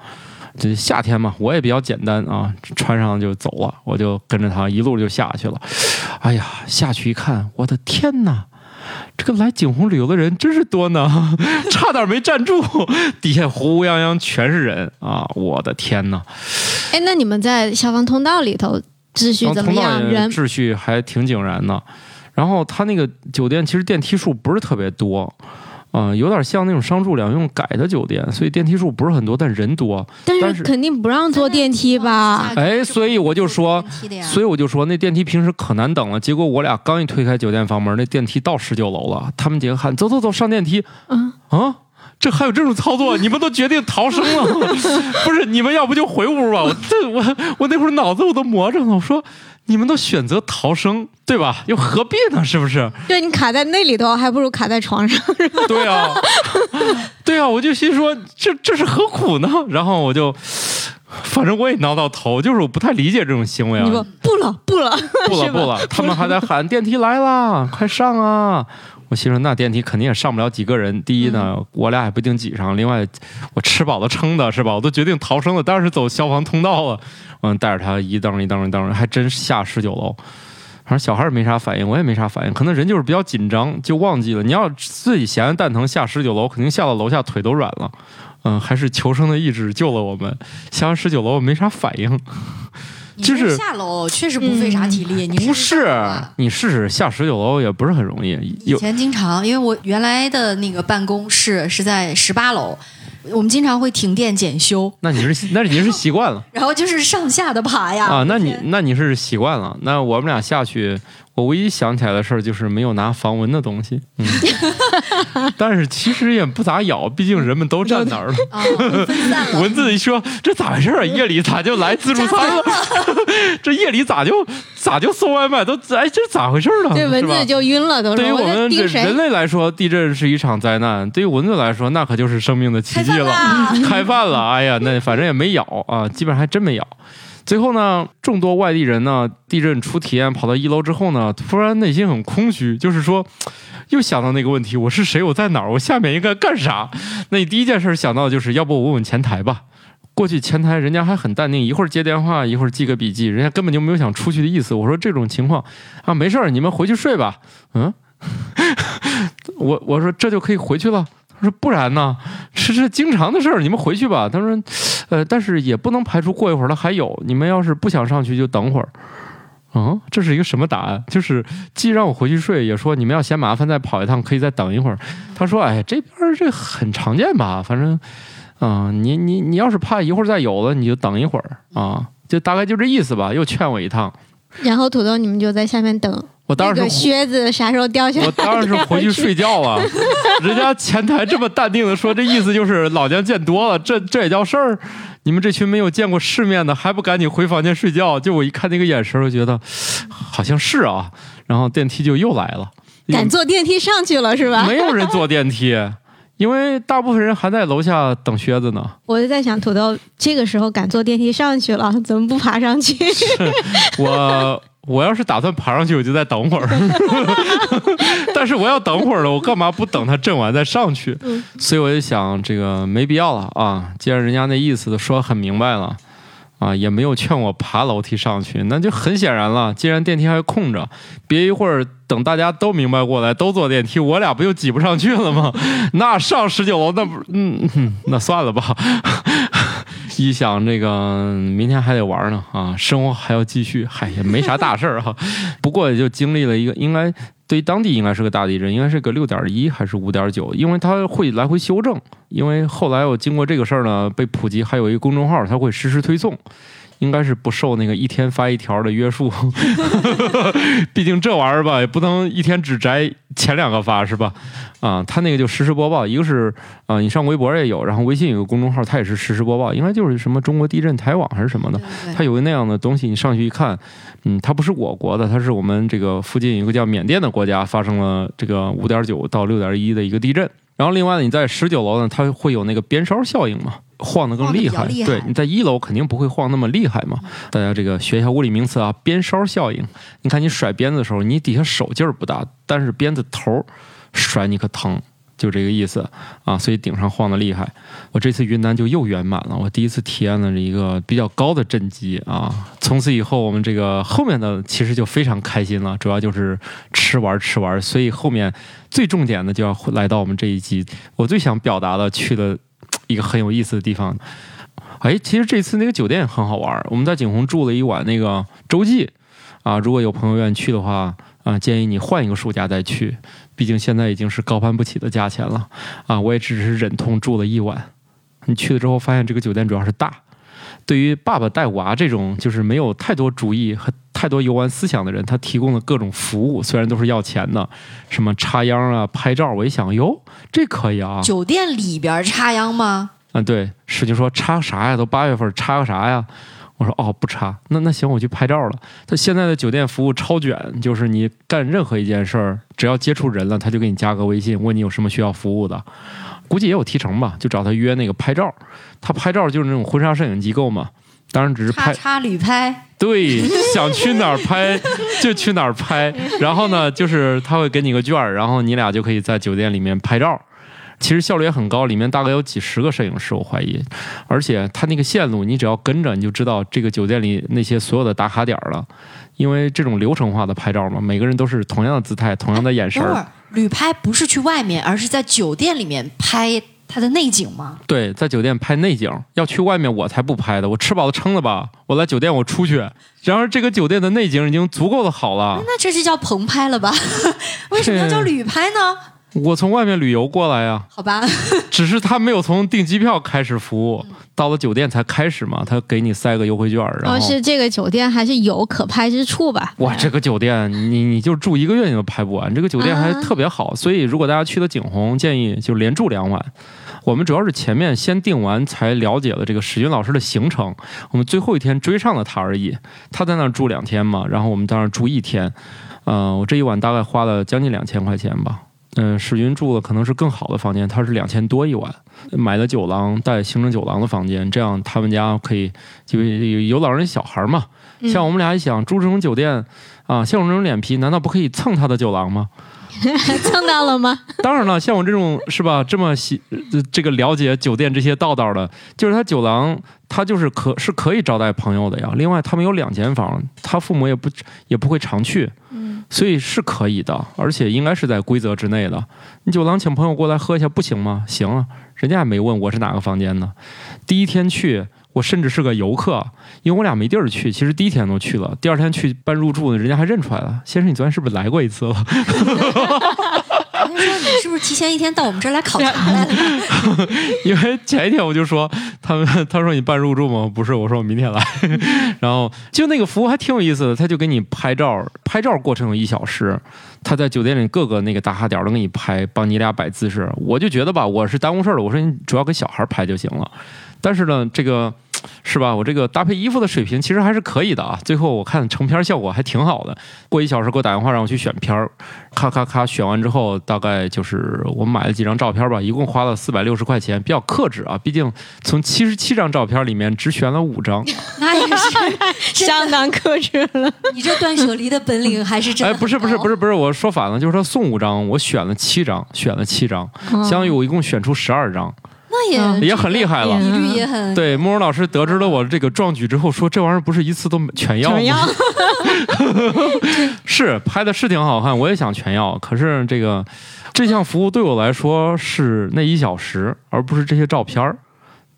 这夏天嘛，我也比较简单啊，穿上就走了，我就跟着他一路就下去了。哎呀，下去一看，我的天哪！这个来景洪旅游的人真是多呢，差点没站住，底下呼泱泱全是人啊！我的天哪！哎，那你们在消防通道里头秩序怎么样？人秩序还挺井然的。然后他那个酒店其实电梯数不是特别多，啊、有点像那种商住两用改的酒店，所以电梯数不是很多，但人多。但是肯定不让坐电梯吧？哎所以我就说所以我就说那电梯平时可难等了，结果我俩刚一推开酒店房门，那电梯到十九楼了，他们几个喊走走走上电梯嗯，啊。这还有这种操作？你们都决定逃生了？不是你们要不就回屋吧？我这我我那会儿脑子我都魔怔了。我说你们都选择逃生，对吧？又何必呢？是不是？对你卡在那里头，还不如卡在床上。对啊，对啊，我就心说这这是何苦呢？然后我就，反正我也挠到头，就是我不太理解这种行为啊。你说不了不了，不了 不了，他们还在喊电梯来啦，快上啊！我心说那电梯肯定也上不了几个人。第一呢，嗯我俩也不一定挤上；另外，我吃饱了撑的是吧？我都决定逃生了，当然是走消防通道了。嗯，带着他一蹬一蹬一蹬，还真下十九楼。反正小孩儿没啥反应，我也没啥反应，可能人就是比较紧张，就忘记了。你要自己闲着蛋疼下十九楼，肯定下到楼下腿都软了。嗯，还是求生的意志救了我们。下完十九楼我没啥反应，就是下楼确实不费啥体力，你不是你试试下十九楼也不是很容易。以前经常，因为我原来的那个办公室是在十八楼，我们经常会停电检修，那你是 那你是习惯了然后就是上下的爬呀。啊？那你那你是习惯了。那我们俩下去，我唯一想起来的事儿就是没有拿防蚊的东西。嗯，但是其实也不咋咬，毕竟人们都站那儿了。蚊子一说这咋回事儿啊？夜里咋就来自助餐了？这夜里咋就咋就送外卖都哎这咋回事儿呢？对蚊子就晕了，都对于我们人？类来说，地震是一场灾难；对于蚊子来说，那可就是生命的奇迹了。开饭了，哎呀，那反正也没咬啊，基本上还真没咬。最后呢，众多外地人呢，地震初体验跑到一楼之后呢，突然内心很空虚，就是说，又想到那个问题：我是谁？我在哪儿？我下面应该干啥？那你第一件事想到的就是，要不我问问前台吧。过去前台人家还很淡定，一会儿接电话，一会儿记个笔记，人家根本就没有想出去的意思。我说这种情况啊，没事儿，你们回去睡吧。嗯，我我说这就可以回去了。他说不然呢？这是经常的事儿，你们回去吧。他说，呃，但是也不能排除过一会儿它还有。你们要是不想上去，就等会儿。嗯，这是一个什么答案？就是既让我回去睡，也说你们要嫌麻烦再跑一趟，可以再等一会儿。他说，哎，这边这很常见吧？反正，啊、你你你要是怕一会儿再有了，你就等一会儿啊，就大概就这意思吧。又劝我一趟，然后土豆你们就在下面等，我当然是那个靴子啥时候掉下来？我当然是回去睡觉了。人家前台这么淡定的说，这意思就是老娘见多了，这这也叫事儿？你们这群没有见过世面的，还不赶紧回房间睡觉？就我一看那个眼神，我觉得好像是啊。然后电梯就又来了，敢坐电梯上去了是吧？没有人坐电梯，因为大部分人还在楼下等靴子呢。我就在想，土豆这个时候敢坐电梯上去了，怎么不爬上去？我我要是打算爬上去，我就再等会儿。但是我要等会儿了，我干嘛不等他震完再上去？所以我就想，这个没必要了啊。既然人家那意思都说很明白了。啊，也没有劝我爬楼梯上去，那就很显然了。既然电梯还空着，别一会儿等大家都明白过来，都坐电梯，我俩不就挤不上去了吗？那上十九楼，那不，嗯，那算了吧。一想这个明天还得玩呢，啊，生活还要继续，嗨，也没啥大事儿哈。不过也就经历了一个，应该。对于当地应该是个大地震，应该是个六点一还是五点九？因为它会来回修正。因为后来我经过这个事儿呢，被普及，还有一个公众号，它会实时推送。应该是不受那个一天发一条的约束，毕竟这玩意儿吧，也不能一天只摘前两个发是吧？啊，他那个就实时播报，一个是啊，你上微博也有，然后微信有个公众号，它也是实时播报，应该就是什么中国地震台网还是什么的，它有个那样的东西，你上去一看，嗯，它不是我国的，它是我们这个附近一个叫缅甸的国家发生了这个五点九到六点一的一个地震，然后另外呢，你在十九楼呢，它会有那个鞭梢效应嘛。晃得更厉害，对，你在一楼肯定不会晃那么厉害嘛。大家这个学一下物理名词啊，鞭梢效应。你看你甩鞭子的时候，你底下手劲儿不大，但是鞭子头甩你可疼，就这个意思啊。所以顶上晃得厉害。我这次云南就又圆满了，我第一次体验了一个比较高的震级啊。从此以后，我们这个后面的其实就非常开心了，主要就是吃玩吃玩。所以后面最重点的就要来到我们这一集，我最想表达的去的。一个很有意思的地方，哎，其实这次那个酒店很好玩。我们在景洪住了一晚那个洲际，啊，如果有朋友愿意去的话，啊，建议你换一个暑假再去，毕竟现在已经是高攀不起的价钱了，啊，我也只是忍痛住了一晚。你去了之后发现这个酒店主要是大。对于爸爸带娃这种就是没有太多主意和太多游玩思想的人，他提供的各种服务，虽然都是要钱的，什么插秧啊、拍照。我一想，哟，这可以啊！酒店里边插秧吗？嗯，对。使劲说插啥呀？都八月份，插个啥呀？我说哦，不插。那那行，我去拍照了。他现在的酒店服务超卷，就是你干任何一件事儿，只要接触人了，他就给你加个微信，问你有什么需要服务的。估计也有提成吧，就找他约那个拍照。他拍照就是那种婚纱摄影机构嘛，当然只是拍。插旅拍。对，想去哪儿拍 就去哪儿拍。然后呢，就是他会给你个券儿，然后你俩就可以在酒店里面拍照。其实效率也很高，里面大概有几十个摄影师，我怀疑。而且他那个线路，你只要跟着，你就知道这个酒店里那些所有的打卡点了。因为这种流程化的拍照嘛，每个人都是同样的姿态，同样的眼神。旅拍不是去外面，而是在酒店里面拍它的内景吗？对，在酒店拍内景。要去外面，我才不拍的。我吃饱了撑了吧？我来酒店，我出去。然而，这个酒店的内景已经足够的好了。那这是叫棚拍了吧？为什么要叫旅拍呢？我从外面旅游过来呀，好吧，只是他没有从订机票开始服务，到了酒店才开始嘛，他给你塞个优惠券，然后是这个酒店还是有可拍之处吧？哇，这个酒店你你就住一个月你都拍不完，这个酒店还特别好，所以如果大家去的景洪，建议就连住两晚。我们主要是前面先订完，才了解了这个史军老师的行程，我们最后一天追上了他而已。他在那儿住两天嘛，然后我们在那儿住一天，嗯，我这一晚大概花了将近两千块钱吧。嗯，史军住的可能是更好的房间，他是两千多一晚，买的酒廊带行政酒廊的房间，这样他们家可以就有有老人小孩嘛。像我们俩一想住这种酒店啊，像我这种脸皮，难道不可以蹭他的酒廊吗？蹭到了吗？当然了，像我这种是吧，这么喜这个了解酒店这些道道的，就是他酒廊，他就是可是可以招待朋友的呀。另外，他们有两间房，他父母也不也不会常去，嗯，所以是可以的，而且应该是在规则之内的。你酒廊请朋友过来喝一下不行吗？行啊，人家也没问我是哪个房间呢。第一天去。我甚至是个游客，因为我俩没地儿去。其实第一天都去了，第二天去办入住呢，人家还认出来了。先生，你昨天是不是来过一次了？我跟你说，你是不是提前一天到我们这儿来考察来了？因为前一天我就说他们，他说你办入住吗？不是，我说我明天来。然后就那个服务还挺有意思的，他就给你拍照，拍照过程有一小时，他在酒店里各个那个打卡点都给你拍，帮你俩摆姿势。我就觉得吧，我是耽误事儿了。我说你主要给小孩拍就行了。但是呢，这个是吧？我这个搭配衣服的水平其实还是可以的啊。最后我看成片效果还挺好的。过一小时给我打电话让我去选片儿，咔咔咔选完之后，大概就是我买了几张照片吧，一共花了四百六十块钱，比较克制啊。毕竟从七十七张照片里面只选了五张。那也是 相当克制了。你这断舍离的本领还是真哎，的。不是不是不是，不是，我说反了，就是他送五张，我选了七张，选了七张，相当于我一共选出十二张，那也嗯也很厉害了。对，慕容老师得知了我这个壮举之后，说这玩意儿不是一次都全要吗？是拍的是挺好看，我也想全要。可是这个这项服务对我来说是那一小时，而不是这些照片儿。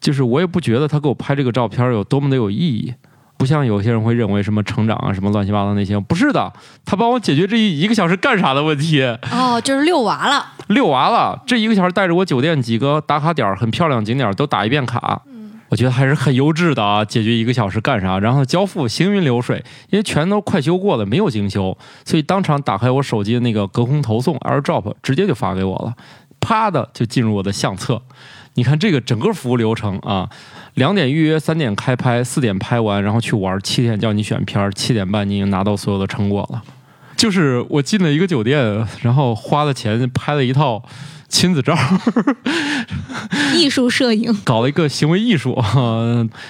就是我也不觉得他给我拍这个照片儿有多么的有意义，不像有些人会认为什么成长啊、什么乱七八糟那些，不是的，他帮我解决这一一个小时干啥的问题。哦，就是遛娃了。遛娃了，这一个小时带着我酒店几个打卡点儿很漂亮景点儿都打一遍卡，我觉得还是很优质的啊。解决一个小时干啥？然后交付行云流水，因为全都快修过了，没有精修，所以当场打开我手机的那个隔空投送 AirDrop，直接就发给我了，啪的就进入我的相册。你看这个整个服务流程啊，两点预约，三点开拍，四点拍完，然后去玩，七点叫你选片儿，七点半你已经拿到所有的成果了。就是我进了一个酒店，然后花了钱拍了一套亲子照，艺术摄影，搞了一个行为艺术。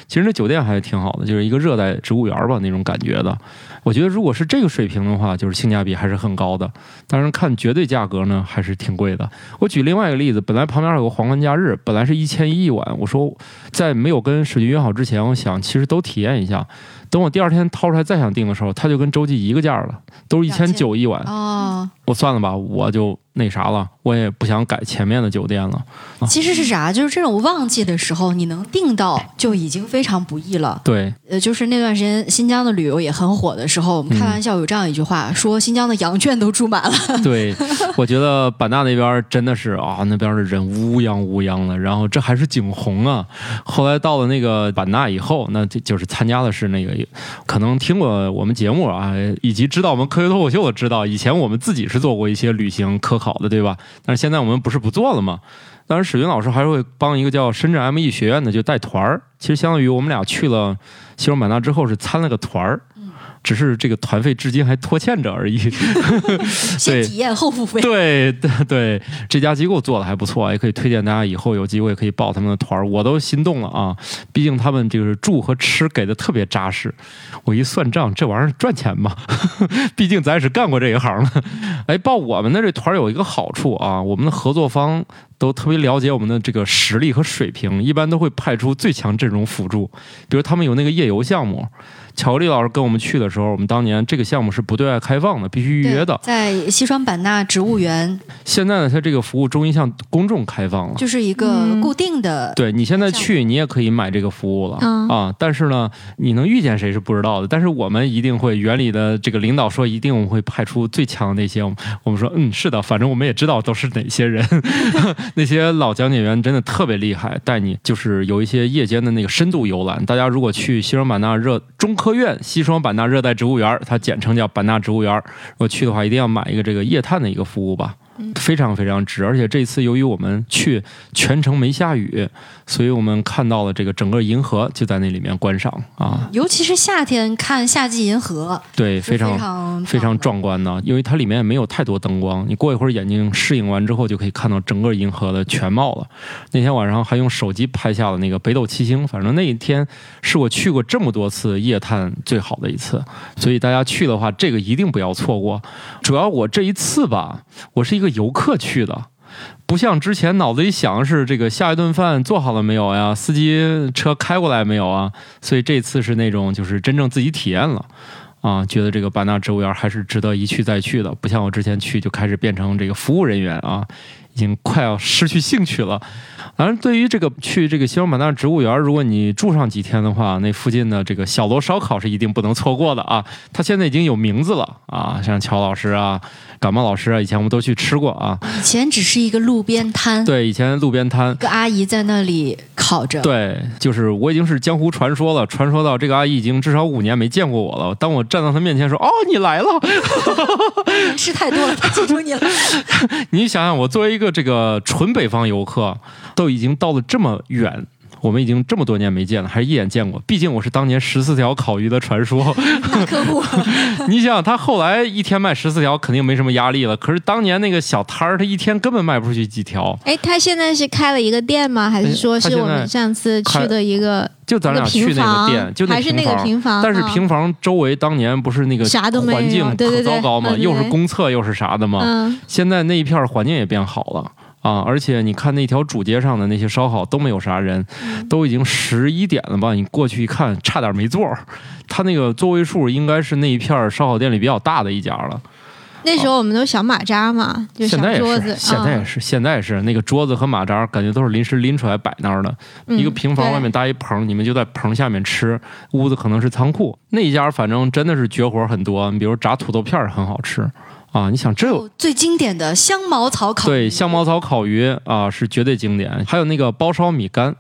其实那酒店还挺好的，就是一个热带植物园吧那种感觉的。我觉得如果是这个水平的话，就是性价比还是很高的。当然看绝对价格呢，还是挺贵的。我举另外一个例子，本来旁边有个皇冠假日，本来是一千一一晚，我说在没有跟水军约好之前，我想其实都体验一下。等我第二天掏出来再想订的时候，它就跟洲际一个价了，都是一千九一晚。哦，我算了吧，我就那啥了，我也不想改前面的酒店了。其实是啥？就是这种旺季的时候，你能订到就已经非常不易了。对，呃，就是那段时间新疆的旅游也很火的时候，我们开玩笑有这样一句话，说新疆的羊圈都住满了。对，我觉得版纳那边真的是啊，那边的人乌泱乌泱的，然后这还是景洪啊。后来到了那个版纳以后，那就就是参加的是那个，可能听过我们节目啊，以及知道我们科学脱口秀的知道，以前我们自己是做过一些旅行科考的，对吧？但是现在我们不是不做了吗？当然，史云老师还会帮一个叫深圳 M.E 学院的就带团儿，其实相当于我们俩去了西双版纳之后是参了个团儿。只是这个团费至今还拖欠着而已。先体验后付费。对对对，这家机构做的还不错，也可以推荐大家以后有机会可以报他们的团儿，我都心动了啊！毕竟他们就是住和吃给的特别扎实，我一算账，这玩意儿赚钱嘛，毕竟咱也是干过这一行的。哎，报我们的这团儿有一个好处啊，我们的合作方都特别了解我们的这个实力和水平，一般都会派出最强阵容辅助，比如他们有那个夜游项目。巧克力老师跟我们去的时候，我们当年这个项目是不对外开放的，必须预约的。在西双版纳植物园，现在呢，它这个服务终于向公众开放了。就是一个嗯固定的。对你现在去，你也可以买这个服务了、嗯啊。但是呢，你能遇见谁是不知道的。但是我们一定会，园里的这个领导说，一定我们会派出最强的那些。我们说，嗯，是的，反正我们也知道都是哪些人。那些老讲解员真的特别厉害，带你就是有一些夜间的那个深度游览。大家如果去西双版纳热中科院西双版纳热带植物园，它简称叫版纳植物园，如果去的话，一定要买一个这个夜探的一个服务吧。非常非常值，而且这次由于我们去全程没下雨，所以我们看到了这个整个银河就在那里面观赏啊，尤其是夏天看夏季银河，对，非常非常非常壮观的，因为它里面也没有太多灯光，你过一会儿眼睛适应完之后，就可以看到整个银河的全貌了。那天晚上还用手机拍下了那个北斗七星，反正那一天是我去过这么多次夜探最好的一次，所以大家去的话，这个一定不要错过。主要我这一次吧，我是一个游客去的。不像之前脑子里想是这个下一顿饭做好了没有呀，司机车开过来没有啊，所以这次是那种就是真正自己体验了。啊，觉得这个版纳植物园还是值得一去再去的，不像我之前去就开始变成这个服务人员啊，经快要失去兴趣了。反正，对于这个去这个西双版纳植物园，如果你住上几天的话，那附近的这个小罗烧烤是一定不能错过的啊。它现在已经有名字了啊，像乔老师啊、感冒老师啊，以前我们都去吃过啊。以前只是一个路边摊，对，以前路边摊一，个阿姨在那里烤着，对，就是我已经是江湖传说了，传说到这个阿姨已经至少五年没见过我了。当我站到她面前说：“哦，你来了。” 吃太多了，他记住你了。你想想，我作为一个这个纯北方游客，都已经到了这么远。我们已经这么多年没见了，还是一眼见过。毕竟我是当年十四条烤鱼的传说。客户，你想，他后来一天卖十四条，肯定没什么压力了。可是当年那个小摊儿，他一天根本卖不出去几条。哎，他现在是开了一个店吗？还是说是我们上次去的一个就咱俩去那个店，就还是那个。平房？但是嗯平房周围当年不是那个啥都没有环境可糟糕嘛，嗯对又是公厕又是啥的嘛。嗯，现在那一片环境也变好了啊，而且你看那条主街上的那些烧烤都没有啥人，嗯都已经十一点了吧？你过去一看，差点没座儿。他那个座位数应该是那一片烧烤店里比较大的一家了。那时候我们都小马扎嘛，就小现在也是，桌子，嗯现在也是，现在也是那个桌子和马扎，感觉都是临时拎出来摆那儿的。嗯一个平房外面搭一棚，你们就在棚下面吃，屋子可能是仓库。那一家反正真的是绝活很多，你比如炸土豆片儿很好吃啊！你想这有最经典的香茅草烤鱼对香茅草烤鱼啊是绝对经典，还有那个包烧米干。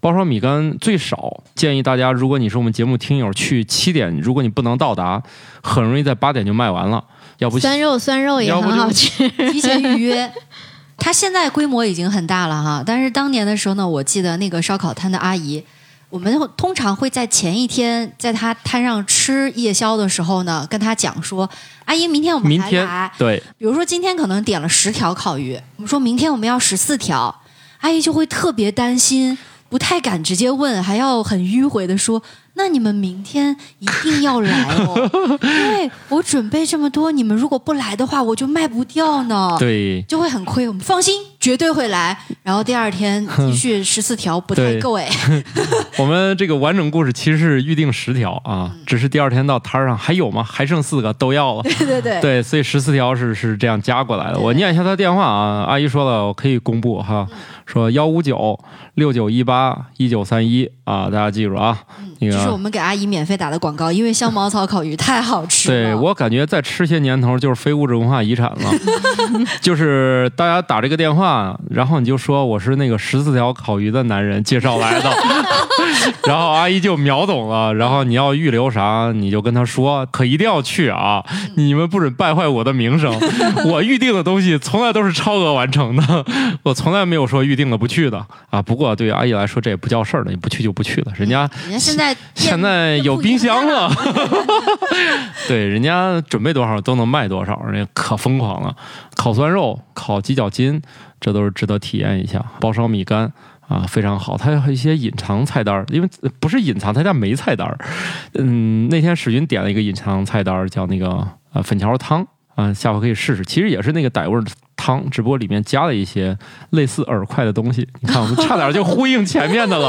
包烧米干最少建议大家，如果你是我们节目听友，去七点，如果你不能到达，很容易在八点就卖完了。要不酸肉酸肉也很好吃。提前预约。它现在规模已经很大了哈，但是当年的时候呢，我记得那个烧烤摊的阿姨，我们通常会在前一天在他摊上吃夜宵的时候呢，跟他讲说：“阿姨，明天我们还来。对比如说今天可能点了十条烤鱼，我们说明天我们要十四条，阿姨就会特别担心，不太敢直接问，还要很迂回的说：“那你们明天一定要来哦，因为我准备这么多，你们如果不来的话，我就卖不掉呢。”对，就会很亏。我们放心，绝对会来。然后第二天继续十四 条，不太够哎。我们这个完整故事其实是预定十条啊，嗯只是第二天到摊儿上还有吗？还剩四个都要了。对对对，对，所以十四条是是这样加过来的。我念一下他电话啊，阿姨说了，我可以公布哈，说幺五九六九一八一九三一啊，大家记住啊，那这是我。们给阿姨免费打的广告，因为香茅草烤鱼太好吃了。对我感觉再吃些年头就是非物质文化遗产了，就是大家打这个电话，然后你就说我是那个十四条烤鱼的男人介绍来的，然后阿姨就秒懂了，然后你要预留啥你就跟她说，可一定要去啊，你们不准败坏我的名声，我预定的东西从来都是超额完成的，我从来没有说预定了不去的啊。不过对于阿姨来说这也不叫事儿了，你不去就不去了，人家人家现在现在有冰箱了，对，人家准备多少都能卖多少，人家可疯狂了。烤酸肉、烤鸡脚筋，这都是值得体验一下。包烧米干啊，非常好。它还有一些隐藏菜单儿，因为呃不是隐藏，它叫没菜单儿。嗯，那天史军点了一个隐藏菜单儿，叫那个呃粉条汤啊，下回可以试试。其实也是那个傣味儿的汤，只不过里面加了一些类似饵块的东西。你看，我们差点就呼应前面的了，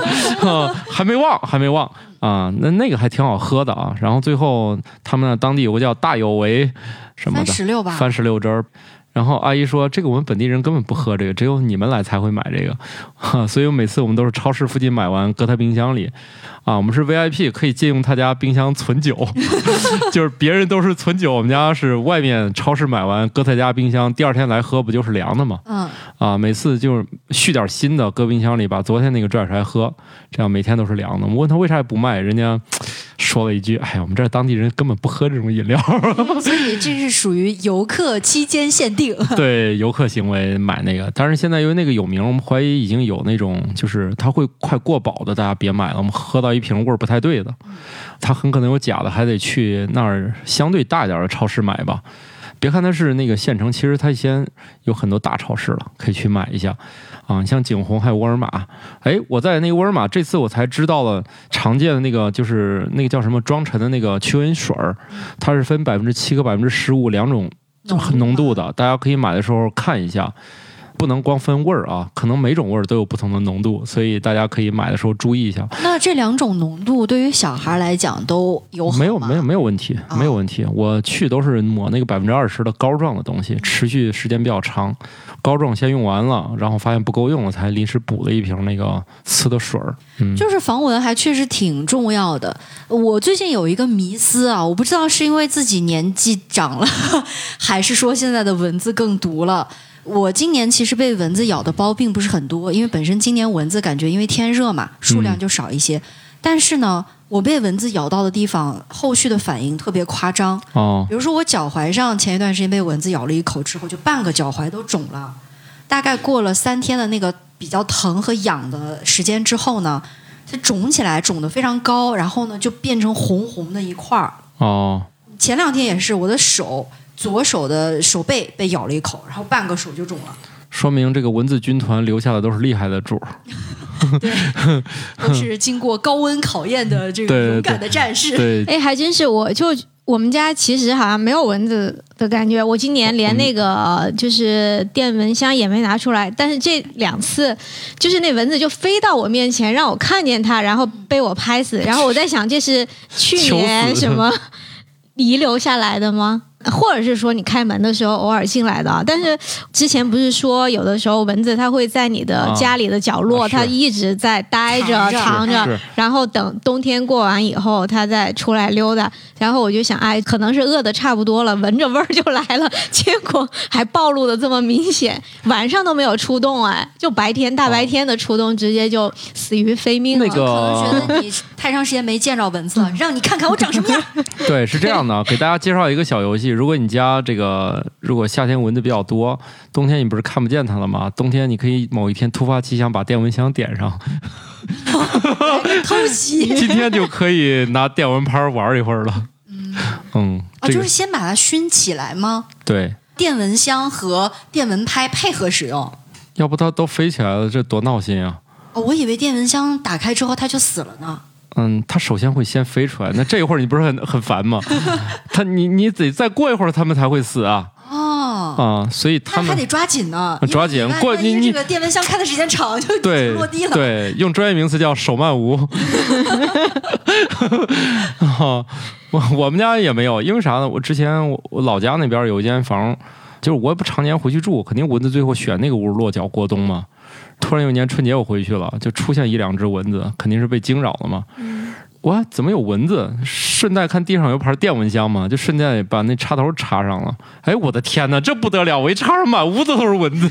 啊，还没忘，还没忘啊。那那个还挺好喝的啊。然后最后他们那当地有个叫大有为什么的番石榴吧，番石榴汁儿。然后阿姨说：“这个我们本地人根本不喝这个，只有你们来才会买这个，哈，所以我每次我们都是超市附近买完，搁他冰箱里，啊，我们是 VIP，可以借用他家冰箱存酒，就是别人都是存酒，我们家是外面超市买完，搁他家冰箱，第二天来喝不就是凉的吗？嗯，啊，每次就是续点新的，搁冰箱里，把昨天那个拽出来喝，这样每天都是凉的。我问他为啥不卖，人家 说了一句：“哎呀，我们这儿当地人根本不喝这种饮料。” 所以这是属于游客期间限定。对游客行为买那个，但是现在因为那个有名，我们怀疑已经有那种就是它会快过保的，大家别买了。我们喝到一瓶味儿不太对的，它很可能有假的，还得去那儿相对大一点的超市买吧。别看它是那个县城，其实它先有很多大超市了，可以去买一下啊。像景洪还有沃尔玛，哎，我在那个沃尔玛这次我才知道了常见的那个就是那个叫什么庄臣的那个驱蚊水儿，它是分百分之七和百分之十五两种浓度的，大家可以买的时候看一下。不能光分味儿啊，可能每种味儿都有不同的浓度，所以大家可以买的时候注意一下。那这两种浓度对于小孩来讲都有没有没有没有问题，啊没有问题。我去都是抹那个百分之二十的膏状的东西，持续时间比较长。膏状先用完了，然后发现不够用了，才临时补了一瓶那个呲的水儿。嗯，就是防蚊还确实挺重要的。我最近有一个迷思啊，我不知道是因为自己年纪长了，还是说现在的蚊子更毒了。我今年其实被蚊子咬的包并不是很多，因为本身今年蚊子感觉因为天热嘛，数量就少一些。但是呢，我被蚊子咬到的地方，后续的反应特别夸张。哦，比如说我脚踝上前一段时间被蚊子咬了一口之后，就半个脚踝都肿了。大概过了三天的那个比较疼和痒的时间之后呢，它肿起来，肿得非常高，然后呢就变成红红的一块儿。哦，前两天也是，我的手左手的手背被咬了一口，然后半个手就肿了。说明这个蚊子军团留下的都是厉害的主儿。都是经过高温考验的这对对个勇敢的战士。对，哎，还真是，我就我们家其实好像没有蚊子的感觉。我今年连那个呃就是电蚊香也没拿出来，但是这两次就是那蚊子就飞到我面前，让我看见它，然后被我拍死。然后我在想，这是去年什么遗留下来的吗？或者是说你开门的时候偶尔进来的啊？但是之前不是说有的时候蚊子它会在你的啊家里的角落，啊它一直在待着藏着然后等冬天过完以后，它再出来溜达。然后我就想，哎，可能是饿的差不多了，闻着味儿就来了，结果还暴露的这么明显，晚上都没有出动，哎，就白天大白天的出动，直接就死于非命了。那个可能觉得你太长时间没见着蚊子了，让你看看我长什么样。对，是这样的，给大家介绍一个小游戏。如果你家这个如果夏天蚊子比较多，冬天你不是看不见它了吗？冬天你可以某一天突发奇想把电蚊香点上，偷袭 今天就可以拿电蚊拍玩一会儿了。嗯，啊，这个就是先把它熏起来吗？对，电蚊香和电蚊拍配合使用。要不它都飞起来了，这多闹心啊！哦，我以为电蚊香打开之后它就死了呢。嗯，它首先会先飞出来，那这一会儿你不是很很烦吗？它你你得再过一会儿它们才会死啊哦，啊！所以他们还得抓紧呢，抓紧过你你这个电蚊香开的时间长，就对落地了。对，用专业名词叫手慢无。啊，我我们家也没有，因为啥呢？我之前我我老家那边有一间房，就是我也不常年回去住，肯定蚊子最后选那个屋落脚过冬嘛。突然有一年春节我回去了，就出现一两只蚊子，肯定是被惊扰了嘛。哇，怎么有蚊子？顺带看地上有盘电蚊香嘛，就顺带把那插头插上了。哎，我的天哪，这不得了！我一插上，满屋子都是蚊子，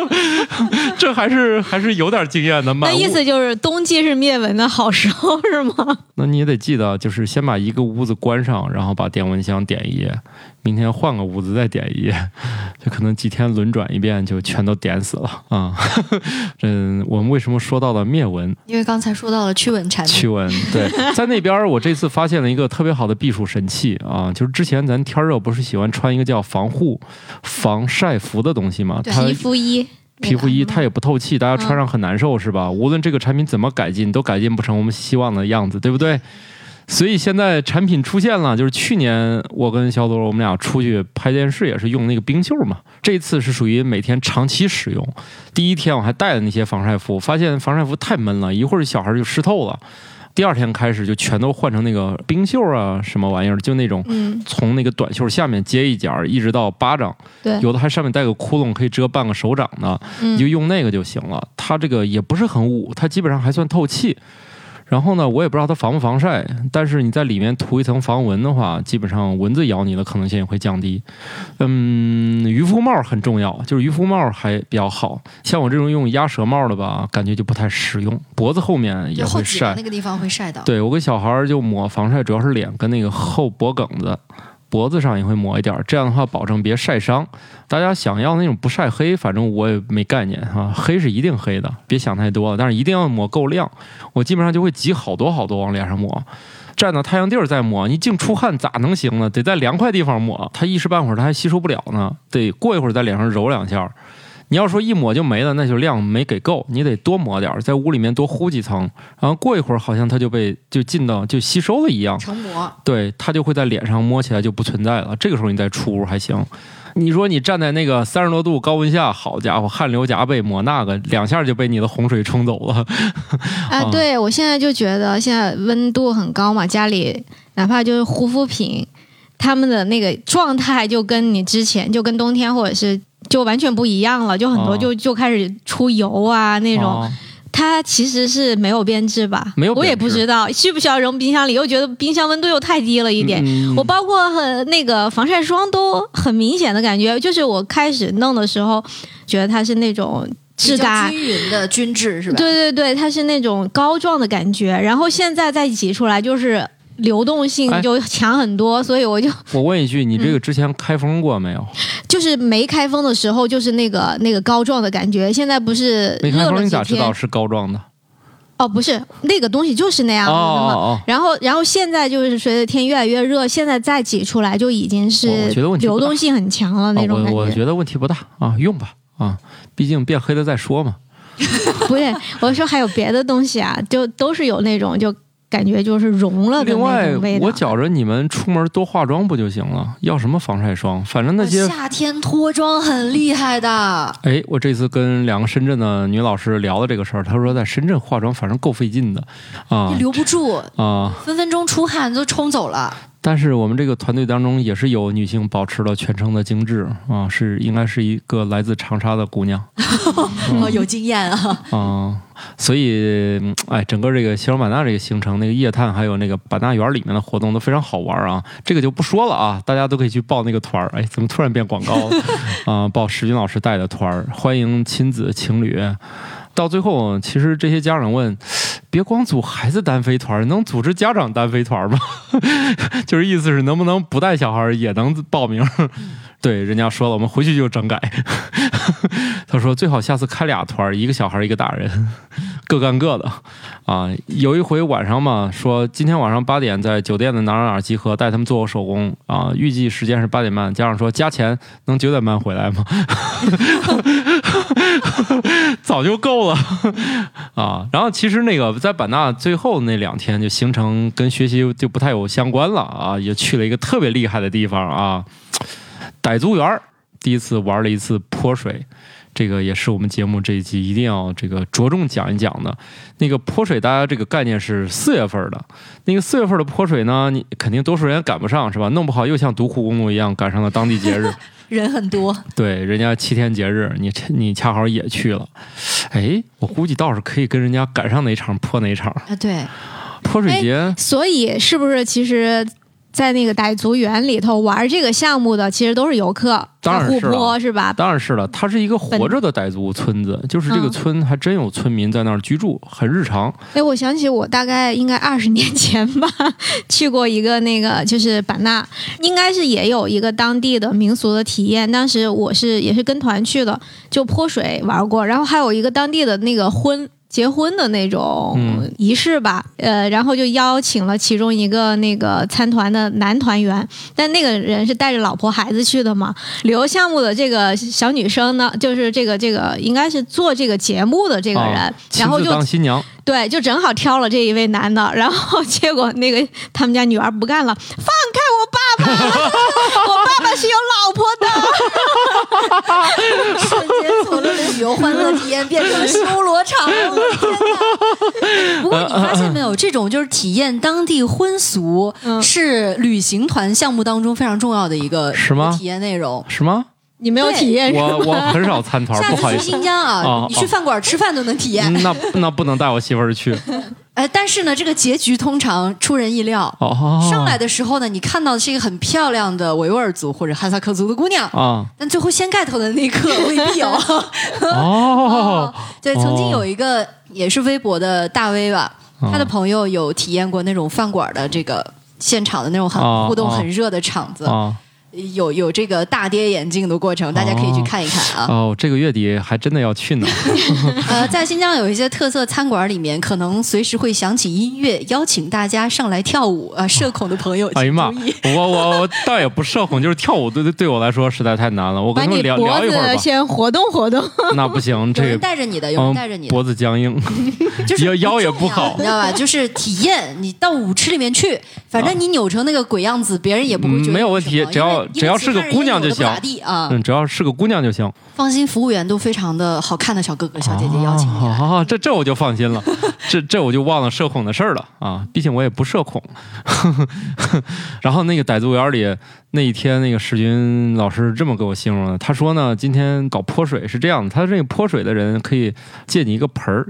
这还是还是有点经验的。那意思就是冬季是灭蚊的好时候是吗？那你也得记得，就是先把一个屋子关上，然后把电蚊香点一夜，明天换个屋子再点一夜，就可能几天轮转一遍，就全都点死了啊。嗯，我们为什么说到了灭蚊？因为刚才说到了驱蚊产品驱，蚊，对，在那边我这次发现了一个特别好的避暑神器啊，就是之前咱天热不是喜欢穿一个叫防护防晒服的东西吗？对皮肤衣，皮肤衣它也不透气，大家穿上很难受，是吧？无论这个产品怎么改进，都改进不成我们希望的样子，对不对？所以现在产品出现了，就是去年我跟小左我们俩出去拍电视也是用那个冰袖嘛，这次是属于每天长期使用。第一天我还带了那些防晒服，发现防晒服太闷了，一会儿小孩就湿透了。第二天开始就全都换成那个冰袖啊，什么玩意儿，就那种嗯，从那个短袖下面接一截儿，一直到巴掌，对，有的还上面带个窟窿，可以遮半个手掌的。嗯你就用那个就行了。它这个也不是很捂，它基本上还算透气。然后呢，我也不知道它防不防晒，但是你在里面涂一层防蚊的话，基本上蚊子咬你的可能性也会降低。嗯，渔夫帽很重要，就是渔夫帽还比较好。像我这种用鸭舌帽的吧，感觉就不太实用，脖子后面也会晒那。个地方会晒到。对我给小孩儿就抹防晒，主要是脸跟那个后脖梗子、脖子上也会抹一点，这样的话保证别晒伤。大家想要那种不晒黑，反正我也没概念啊、黑是一定黑的，别想太多了，但是一定要抹够量。我基本上就会挤好多好多往脸上抹。站到太阳地儿再抹，你净出汗咋能行呢？得在凉快地方抹，它一时半会儿它还吸收不了呢，得过一会儿在脸上揉两下。你要说一抹就没了，那就量没给够，你得多抹点儿，在屋里面多呼几层，然后过一会儿好像它就被就进到就吸收了一样，成膜，对，它就会在脸上摸起来就不存在了。这个时候你再出屋还行。你说你站在那个三十多度高温下，好家伙，汗流浃背，抹那个两下就被你的洪水冲走了。啊，嗯对我现在就觉得现在温度很高嘛，家里哪怕就是护肤品，他们的那个状态就跟你之前就跟冬天或者是就完全不一样了，就很多哦就就开始出油啊那种。哦它其实是没有变质吧？没有我也不知道需不需要扔冰箱里，又觉得冰箱温度又太低了一点。嗯我包括很那个防晒霜都很明显的感觉，就是我开始弄的时候，觉得它是那种质感均匀的均质是吧？对对对，它是那种膏状的感觉，然后现在再挤出来就是流动性哎就强很多，所以我就 我问一句，你嗯这个之前开封过没有？就是没开封的时候就是那个那个膏状的感觉，现在不是没开封，你咋知道？是膏状的？哦，不是，那个东西就是那样的嘛。哦然后，然后现在就是随着天越来越热，现在再挤出来就已经是流动性很强了哦，那种感我我觉得问题不大啊，用吧啊，毕竟变黑了再说嘛。不对，我说还有别的东西啊，就都是有那种就感觉就是融了的那另外种味，道。我觉着你们出门多化妆不就行了？要什么防晒霜？反正那些夏天脱妆很厉害的，哎，我这次跟两个深圳的女老师聊的这个事儿，她说在深圳化妆反正够费劲的啊你留不住，啊！分分钟出汗都冲走了。但是我们这个团队当中也是有女性保持了全程的精致啊，是应该是一个来自长沙的姑娘 哦，有经验啊！啊，所以嗯哎，整个这个西双版纳这个行程，那个夜探还有那个版纳园里面的活动都非常好玩啊，这个就不说了啊，大家都可以去报那个团儿。哎，怎么突然变广告了 啊？报石军老师带的团儿，欢迎亲子情侣。到最后，其实这些家长问，别光组孩子单飞团儿，能组织家长单飞团儿吗？就是意思是能不能不带小孩儿也能报名？对，人家说了，我们回去就整改。他说最好下次开俩团儿，一个小孩儿一个大人，各干各的。啊，有一回晚上嘛，说今天晚上八点在酒店的哪儿哪儿集合，带他们做手工啊，预计时间是八点半。家长说加钱能九点半回来吗？早就够了 啊。然后其实那个在版纳最后那两天就行程跟学习就不太有相关了啊，也去了一个特别厉害的地方啊，傣族园儿第一次玩了一次泼水。这个也是我们节目这一集一定要这个着重讲一讲的。那个泼水，大家这个概念是四月份的，那个四月份的泼水呢，你肯定多数人赶不上，是吧？弄不好又像独库公路一样赶上了当地节日，人很多，对，人家七天节日，你你恰好也去了，哎，我估计倒是可以跟人家赶上哪场泼哪场。啊，对，泼水节，所以是不是其实，在那个傣族园里头玩这个项目的，其实都是游客，在当然是了是吧？当然是了，它是一个活着的傣族村子，就是这个嗯村还真有村民在那儿居住，很日常。哎，我想起我大概应该二十年前吧，去过一个那个就是版纳，应该是也有一个当地的民俗的体验。当时我是也是跟团去的，就泼水玩过，然后还有一个当地的那个婚。结婚的那种嗯仪式吧，呃，然后就邀请了其中一个那个参团的男团员，但那个人是带着老婆孩子去的嘛。旅游项目的这个小女生呢，就是这个这个应该是做这个节目的这个人，啊然后就当新娘，对，就正好挑了这一位男的，然后结果那个他们家女儿不干了，放开我爸爸，我爸爸是有老婆的。瞬间从了旅游欢乐体验变成了修罗场，我的天哪！不过你发现没有，这种就是体验当地婚俗，嗯是旅行团项目当中非常重要的一个是吗体验内容。是吗？你没有体验？我我很少参团，下次去不好意思。新疆啊哦，你去饭馆吃饭都能体验。嗯那那不能带我媳妇儿去哎，但是呢，这个结局通常出人意料。哦。上来的时候呢，你看到的是一个很漂亮的维吾尔族或者哈萨克族的姑娘，啊但最后掀盖头的那一刻未必有。哦，对，曾经有一个也是微博的大 V 吧，哦他的朋友有体验过那种饭馆的这个现场的那种很哦互动哦很热的场子，啊有有这个大跌眼镜的过程，大家可以去看一看啊。哦，这个月底还真的要去呢。呃，在新疆有一些特色餐馆里面，可能随时会响起音乐，邀请大家上来跳舞啊。社恐的朋友哎呀妈我我我倒也不社恐，就是跳舞对对对我来说实在太难了。我跟你跟他们聊聊脖一会儿吧。子先活动活动。那不行，有人这个带着你的，有人嗯带着你的，脖子僵硬。就是腰腰也不好你知道吧？就是体验，你到舞池里面去，反正你扭成那个鬼样子，别人也不会觉得嗯没有问题只要只要是个姑娘就行。嗯，只要是个姑娘就行。放心，服务员都非常的好看的小哥哥小姐姐邀请你这这我就放心了，这这我就忘了社恐的事儿了啊！毕竟我也不社恐。然后那个傣族园里那一天，那个史军老师这么给我形容的，他说呢，今天搞泼水是这样的，他这个泼水的人可以借你一个盆儿。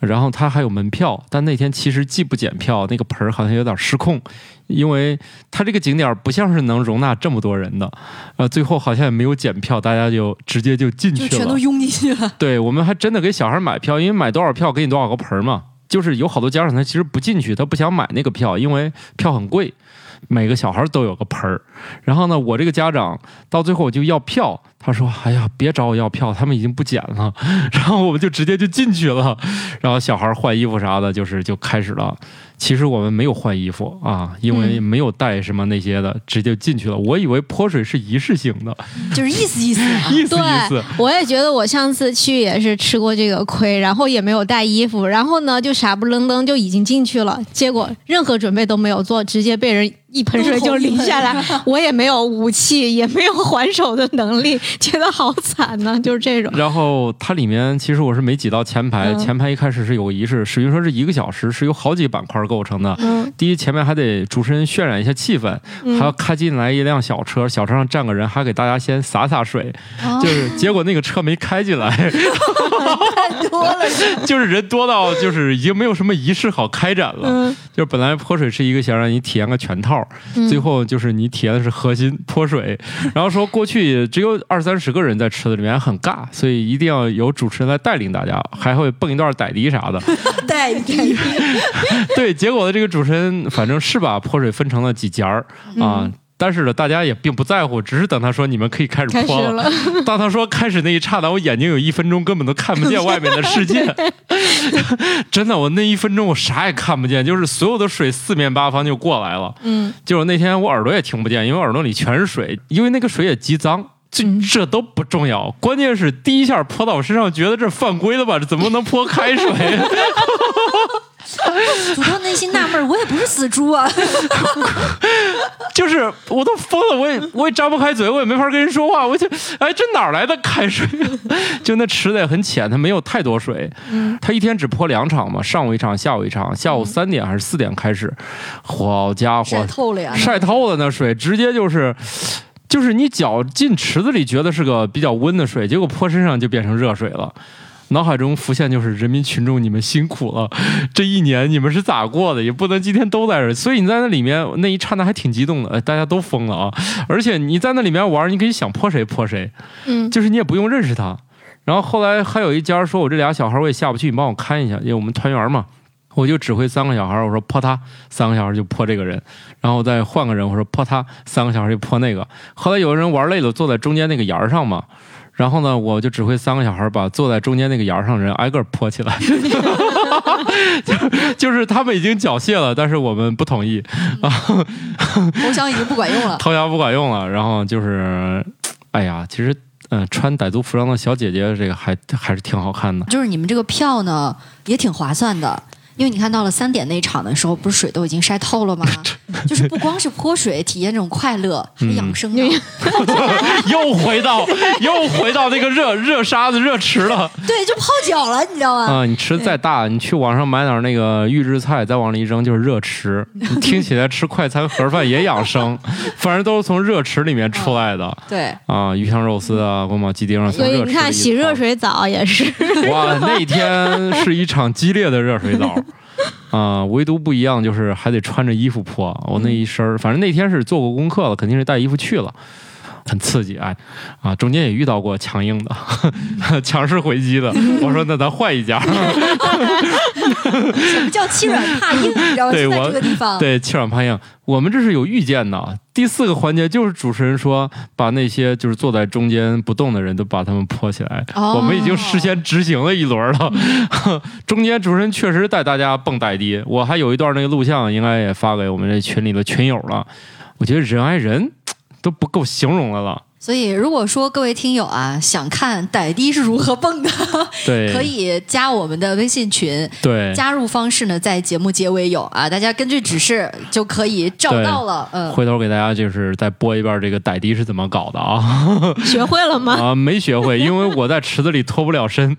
然后他还有门票，但那天其实既不检票，那个盆儿好像有点失控，因为他这个景点不像是能容纳这么多人的，呃，最后好像也没有检票，大家就直接就进去了，就全都拥进去了，对，我们还真的给小孩买票，因为买多少票给你多少个盆儿嘛。就是有好多家长他其实不进去，他不想买那个票，因为票很贵。每个小孩都有个盆儿，然后呢，我这个家长到最后我就要票，他说：“哎呀，别找我要票，他们已经不捡了。”然后我们就直接就进去了，然后小孩换衣服啥的，就是就开始了。其实我们没有换衣服啊，因为没有带什么那些的，直接进去了。我以为泼水是仪式性的，就是意思意思啊。意思意思对。，我也觉得我上次去也是吃过这个亏，然后也没有带衣服，然后呢就傻不愣登就已经进去了，结果任何准备都没有做，直接被人一盆水就淋下来，我也没有武器，也没有还手的能力，觉得好惨呢、就是这种。然后它里面其实我是没挤到前排，嗯前排一开始是有个仪式，史云说是一个小时，是由好几个板块构成的。嗯第一，前面还得主持人渲染一下气氛，还要开进来一辆小车，小车上站个人，还给大家先洒洒水。哦就是结果那个车没开进来，太多了，就是人多到就是已经没有什么仪式好开展了。嗯就是本来泼水是一个想让你体验个全套，最后就是你体验的是核心泼水。然后说过去只有二三十个人在池子里面很尬，所以一定要有主持人来带领大家，还会蹦一段傣迪啥的。傣迪 对，结果的，这个主持人反正是把泼水分成了几节儿啊。但是呢，大家也并不在乎，只是等他说你们可以开始泼了，当他说开始那一刹那，我眼睛有一分钟根本都看不见外面的世界。真的，我那一分钟我啥也看不见，就是所有的水四面八方就过来了。嗯，就是那天我耳朵也听不见，因为耳朵里全是水，因为那个水也极脏。这这都不重要，关键是第一下泼到我身上，觉得这犯规了吧？这怎么能泼开水？祖宗内心纳闷，我也不是死猪啊。就是我都疯了，我也我也张不开嘴，我也没法跟人说话。我就哎，这哪来的开水？就那池子也很浅，它没有太多水。它一天只泼两场嘛，上午一场，下午一场。下午三点还是四点开始？好家伙晒，透了呀！晒透了那水，直接就是。就是你脚进池子里觉得是个比较温的水，结果泼身上就变成热水了。脑海中浮现就是人民群众，你们辛苦了，这一年你们是咋过的？也不能今天都在这，所以你在那里面那一刹那还挺激动的，哎，大家都疯了啊！而且你在那里面玩，你可以想泼谁泼谁，嗯就是你也不用认识他。然后后来还有一家说，我这俩小孩我也下不去，你帮我看一下，因为我们团员嘛。我就指挥三个小孩，我说泼他，三个小孩就泼这个人，然后再换个人，我说泼他，三个小孩就泼那个。后来有人玩累了，坐在中间那个沿儿上嘛，然后呢，我就指挥三个小孩把坐在中间那个沿儿上的人挨个泼起来，就 就是他们已经缴械了，但是我们不同意啊，投降已经不管用了。投降不管用了，然后就是，哎呀，其实。嗯，穿傣族服装的小姐姐，这个还还是挺好看的。就是你们这个票呢，也挺划算的。因为你看到了三点那场的时候，不是水都已经晒透了吗？就是不光是泼水，体验这种快乐，还嗯养生的。又回到 又回到那个热热沙子热池了对，就泡脚了，你知道吗？啊！你池子再大，你去网上买点那个预制菜，再往里一扔就是热池。你听起来吃快餐盒饭也养生，反正都是从热池里面出来的对，啊！鱼香肉丝啊，宫保鸡丁啊，所以你看洗热水澡也是，哇，那天是一场激烈的热水澡。啊、唯独不一样就是还得穿着衣服泼。我那一身儿，反正那天是做过功课了，肯定是带衣服去了，很刺激。哎，啊，中间也遇到过强硬的、强势回击的。我说那咱换一家，什么叫欺软怕硬？你知道吗？对我这个地方。对，欺软怕硬。我们这是有预见的。第四个环节就是主持人说，把那些就是坐在中间不动的人都把他们泼起来。哦我们已经事先执行了一轮了。中间主持人确实带大家蹦傣迪，我还有一段那个录像，应该也发给我们这群里的群友了。我觉得人挨人都不够形容的了。所以，如果说各位听友啊想看傣迪是如何蹦的，对，可以加我们的微信群。对。加入方式呢，在节目结尾有啊，大家根据指示就可以找到了。嗯，回头给大家就是再播一遍这个傣迪是怎么搞的啊？学会了吗？啊，没学会，因为我在池子里脱不了身。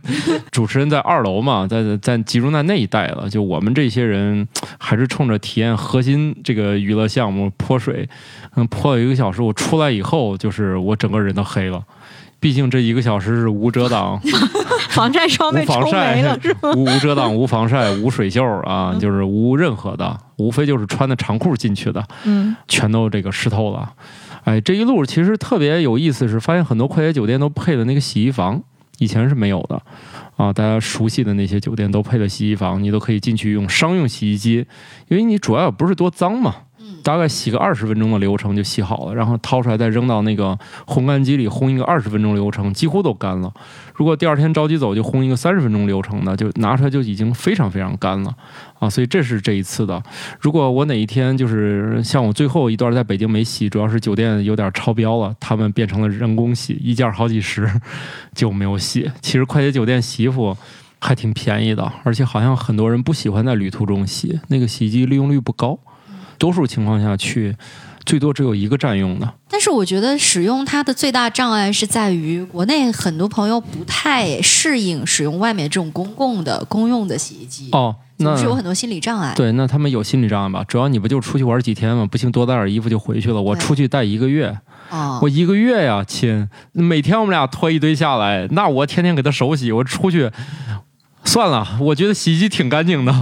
主持人在二楼嘛，在在集中在那一带了。就我们这些人，还是冲着体验核心这个娱乐项目泼水，嗯，泼了一个小时，我出来以后，就是我整个人都黑了。毕竟这一个小时是无遮挡、防晒霜无被抽防晒没了 是吗？、无无遮挡、无防晒、无水袖啊，就是无任何的，无非就是穿的长裤进去的。嗯，全都这个湿透了。哎，这一路其实特别有意思，是发现很多快捷酒店都配了那个洗衣房，以前是没有的。啊，大家熟悉的那些酒店都配了洗衣房，你都可以进去用商用洗衣机，因为你主要不是多脏嘛。大概洗个二十分钟的流程就洗好了，然后掏出来再扔到那个烘干机里烘一个二十分钟流程，几乎都干了。如果第二天着急走，就烘一个三十分钟流程的，就拿出来就已经非常非常干了啊！所以这是这一次的。如果我哪一天就是像我最后一段在北京没洗，主要是酒店有点超标了，他们变成了人工洗，一件好几十就没有洗。其实快捷酒店洗衣服还挺便宜的，而且好像很多人不喜欢在旅途中洗，那个洗衣机利用率不高。多数情况下去，最多只有一个占用的。但是我觉得使用它的最大障碍是在于，国内很多朋友不太适应使用外面这种公共的公用的洗衣机。哦，那是有很多心理障碍。对，那他们有心理障碍吧？主要你不就出去玩几天吗？不行，多带点衣服就回去了。我出去带一个月，哦，我一个月呀，亲，每天我们俩拖一堆下来，那我天天给他手洗。我出去算了，我觉得洗衣机挺干净的。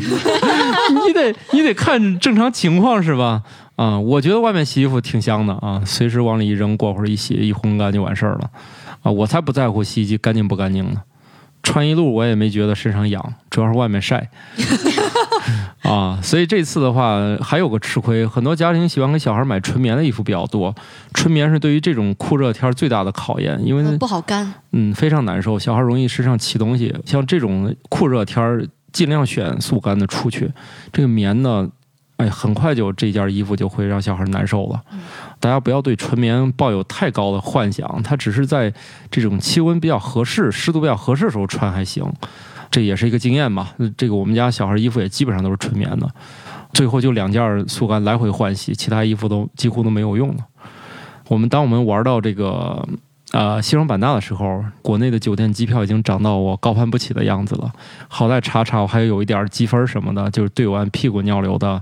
你得你得看正常情况是吧？啊，我觉得外面洗衣服挺香的啊，随时往里一扔，过会儿一洗一烘干就完事儿了。啊，我才不在乎洗衣机干净不干净呢。穿一路我也没觉得身上痒，主要是外面晒。啊，所以这次的话还有个吃亏，很多家庭喜欢给小孩买纯棉的衣服比较多。纯棉是对于这种酷热天最大的考验，因为不好干，嗯，非常难受，小孩容易身上起东西。像这种酷热天儿。尽量选速干的出去，这个棉呢，哎，很快就这件衣服就会让小孩难受了。大家不要对纯棉抱有太高的幻想，它只是在这种气温比较合适、湿度比较合适的时候穿还行。这也是一个经验吧。这个我们家小孩衣服也基本上都是纯棉的，最后就两件速干来回换洗，其他衣服都几乎都没有用了。我们当我们玩到这个。呃，西双版纳的时候，国内的酒店机票已经涨到我高攀不起的样子了。好在查查，我还有一点积分什么的，就是兑完屁股尿流的。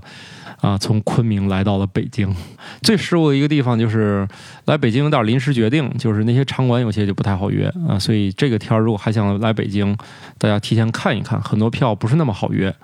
啊，从昆明来到了北京，最失误的一个地方就是来北京有点临时决定，就是那些场馆有些就不太好约啊。所以这个天儿如果还想来北京，大家提前看一看，很多票不是那么好约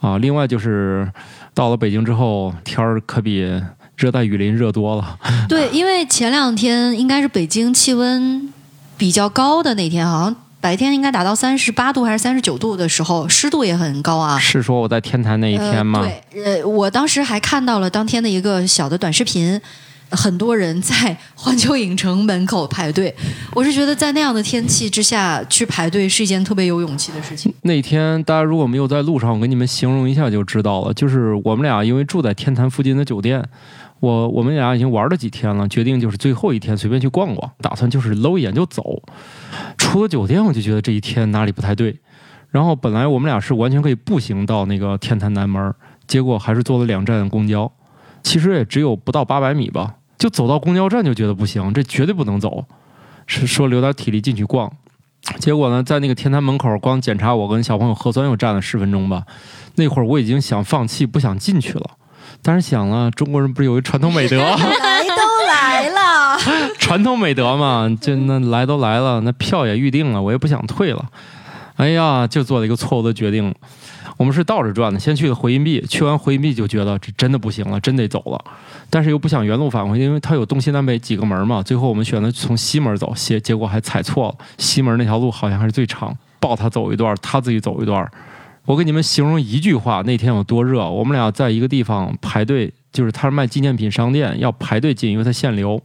啊。另外就是到了北京之后，天儿可比。热带雨林热多了，对，因为前两天应该是北京气温比较高的那天，好像白天应该达到三十八度还是三十九度的时候，湿度也很高啊。是说我在天坛那一天吗？对，呃，我当时还看到了当天的一个小的短视频，很多人在环球影城门口排队。我是觉得在那样的天气之下去排队是一件特别有勇气的事情。那天大家如果没有在路上，我给你们形容一下就知道了，就是我们俩因为住在天坛附近的酒店。我我们俩已经玩了几天了，决定就是最后一天随便去逛逛，打算就是搂一眼就走。出了酒店我就觉得这一天哪里不太对，然后本来我们俩是完全可以步行到那个天坛南门，结果还是坐了两站公交，其实也只有不到八百米吧，就走到公交站就觉得不行，这绝对不能走，是说留点体力进去逛。结果呢，在那个天坛门口光检查我跟小朋友核酸又站了十分钟吧，那会儿我已经想放弃，不想进去了。但是想了，中国人不是有一传统美德？来都来了，传统美德嘛，就那来都来了，那票也预定了，我也不想退了。哎呀，就做了一个错误的决定。我们是倒着转的，先去的回音壁，去完回音壁就觉得这真的不行了，真得走了。但是又不想原路返回，因为它有东西南北几个门嘛。最后我们选择从西门走，结结果还踩错了，西门那条路好像还是最长，抱他走一段，他自己走一段。我给你们形容一句话，那天有多热。我们俩在一个地方排队，就是他是卖纪念品商店，要排队进，因为他限流。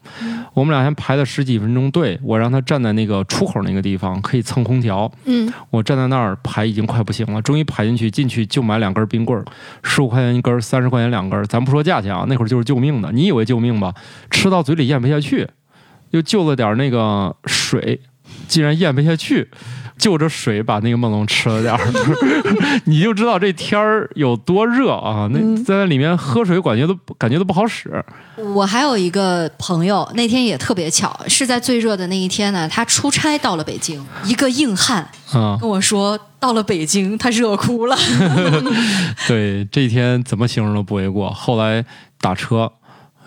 我们俩先排了十几分钟队，我让他站在那个出口那个地方，可以蹭空调。嗯，我站在那儿排已经快不行了，终于排进去，进去就买两根冰棍儿，十五块钱一根，三十块钱两根。咱不说价钱啊，那会儿就是救命的。你以为救命吧？吃到嘴里咽不下去，又就了点那个水，竟然咽不下去。就着水把那个梦龙吃了点儿，你就知道这天儿有多热啊！那在那里面喝水，感觉都感觉都不好使。我还有一个朋友，那天也特别巧，是在最热的那一天呢，他出差到了北京，一个硬汉啊跟我说，到了北京他热哭了。对，这一天怎么形容都不为过。后来打车。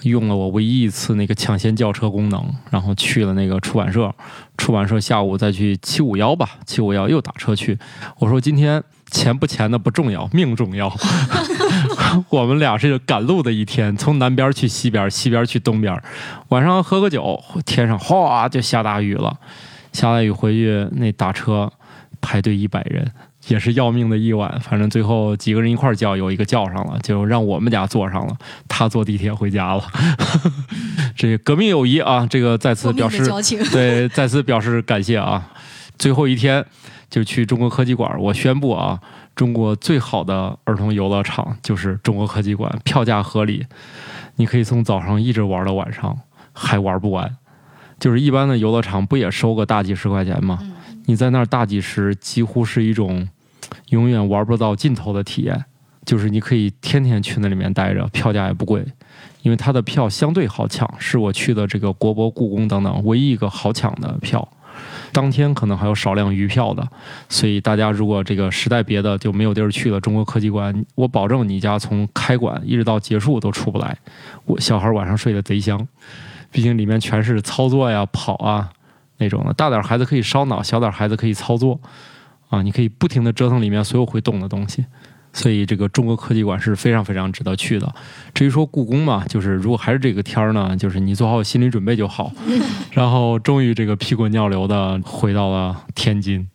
用了我唯一一次那个抢先叫车功能，然后去了那个出版社，出版社下午再去七五幺吧，七五幺又打车去。我说今天钱不钱的不重要，命重要。我们俩是赶路的一天，从南边去西边，西边去东边，晚上喝个酒，天上哗就下大雨了。下大雨回去那打车排队一百人，也是要命的一晚。反正最后几个人一块儿叫，有一个叫上了，就让我们俩坐上了，他坐地铁回家了。这革命友谊啊，这个再次表示。对，再次表示感谢啊！最后一天就去中国科技馆，我宣布啊，中国最好的儿童游乐场就是中国科技馆，票价合理，你可以从早上一直玩到晚上，还玩不完。就是一般的游乐场不也收个大几十块钱吗？你在那儿大几十，几乎是一种永远玩不到尽头的体验。就是你可以天天去那里面待着，票价也不贵，因为它的票相对好抢，是我去的这个国博、故宫等等唯一一个好抢的票。当天可能还有少量余票的，所以大家如果这个实在别的就没有地儿去了，中国科技馆，我保证你家从开馆一直到结束都出不来。我小孩晚上睡得贼香，毕竟里面全是操作呀、跑啊那种的。大点儿孩子可以烧脑，小点儿孩子可以操作啊，你可以不停地折腾里面所有会动的东西。所以这个中国科技馆是非常非常值得去的。至于说故宫嘛，就是如果还是这个天儿呢，就是你做好心理准备就好。然后终于这个屁滚尿流的回到了天津，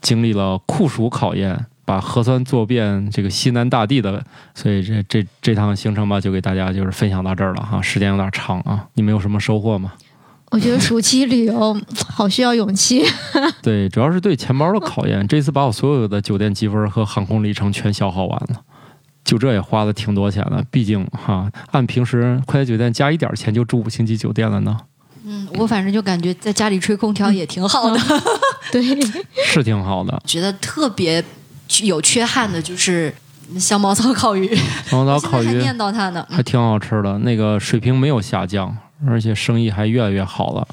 经历了酷暑考验，把核酸做遍这个西南大地的，所以这这这趟行程吧，就给大家就是分享到这儿了哈，时间有点长啊，你们有什么收获吗？我觉得暑期旅游好需要勇气。对，主要是对钱包的考验。这次把我所有的酒店积分和航空里程全消耗完了，就这也花了挺多钱了。毕竟哈，按平时快捷酒店加一点钱就住五星级酒店了呢，嗯，我反正就感觉在家里吹空调也挺好的。对，是挺好的。觉得特别有缺憾的就是香茅草烤鱼，香茅草烤鱼念叨它呢。还挺好吃的，那个水平没有下降，而且生意还越来越好了。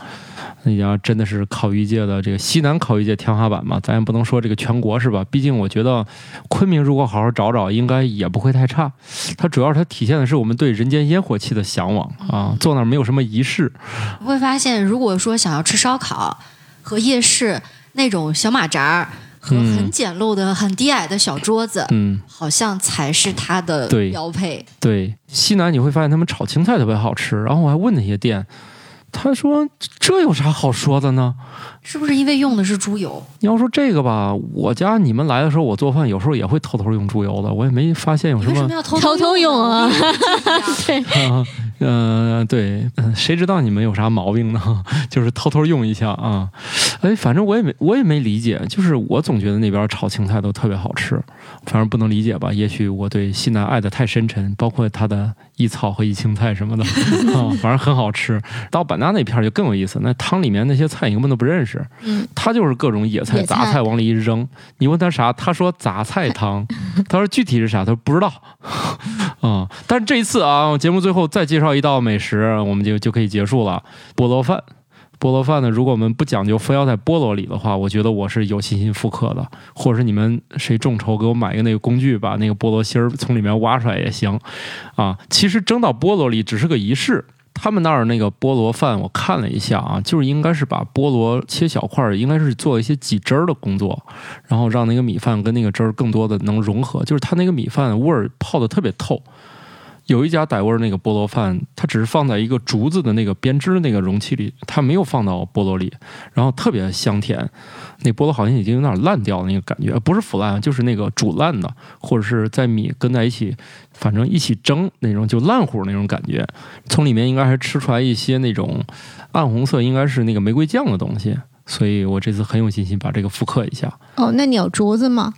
那家真的是烤鱼界的这个西南烤鱼界天花板嘛，咱也不能说这个全国是吧？毕竟我觉得昆明如果好好找找，应该也不会太差。它主要它体现的是我们对人间烟火气的向往啊，坐那儿没有什么仪式，会发现，如果说想要吃烧烤和夜市那种小马扎儿很简陋的、很低矮的小桌子，嗯，好像才是它的标配。对，西南你会发现他们炒青菜特别好吃，然后我还问那些店，他说这有啥好说的呢？是不是因为用的是猪油？你要说这个吧，我家你们来的时候，我做饭有时候也会偷偷用猪油的，我也没发现有什么你为什么。要偷偷偷用啊 对，嗯、对，嗯谁知道你们有啥毛病呢？就是偷偷用一下啊。哎，反正我也没我也没理解，就是我总觉得那边炒青菜都特别好吃，反正不能理解吧？也许我对西南爱的太深沉，包括它的一草和一青菜什么的 啊，反正很好吃。到版纳那片就更有意思，那汤里面那些菜你根本都不认识，嗯，他就是各种野菜、野菜杂菜往里一扔。你问他啥，他说杂菜汤。他说具体是啥，他说不知道。啊、但是这一次啊，节目最后再介绍一道美食，我们就就可以结束了。菠萝饭，菠萝饭呢，如果我们不讲究非要在菠萝里的话，我觉得我是有信心复刻的。或者是你们谁众筹给我买一个那个工具，把那个菠萝芯儿从里面挖出来也行。啊，其实蒸到菠萝里只是个仪式。他们那儿那个菠萝饭，我看了一下啊，就是应该是把菠萝切小块儿，应该是做一些挤汁儿的工作，然后让那个米饭跟那个汁儿更多的能融合，就是它那个米饭味儿泡的特别透。有一家傣味那个菠萝饭，它只是放在一个竹子的那个编织那个容器里，它没有放到菠萝里，然后特别香甜。那菠萝好像已经有点烂掉的那个感觉，不是腐烂，就是那个煮烂的，或者是在米跟在一起，反正一起蒸那种就烂糊那种感觉。从里面应该还吃出来一些那种暗红色，应该是那个玫瑰酱的东西。所以我这次很有信心把这个复刻一下。哦，那你有竹子吗？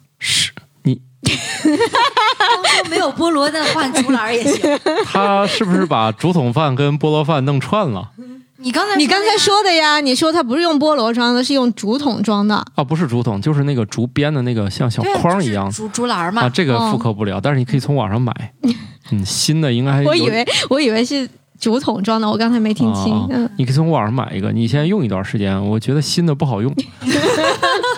是你没有菠萝的换竹篮也行。他是不是把竹筒饭跟菠萝饭弄串了？你刚才你刚才说的呀，你说它不是用菠萝装的，是用竹筒装的。啊，不是竹筒，就是那个竹编的那个像小对啊就是筐一样竹竹篮儿嘛。啊，这个哦复刻不了，但是你可以从网上买。嗯，新的应该还有我以为我以为是竹筒装的，我刚才没听清。啊嗯，你可以从网上买一个，你现在用一段时间，我觉得新的不好用。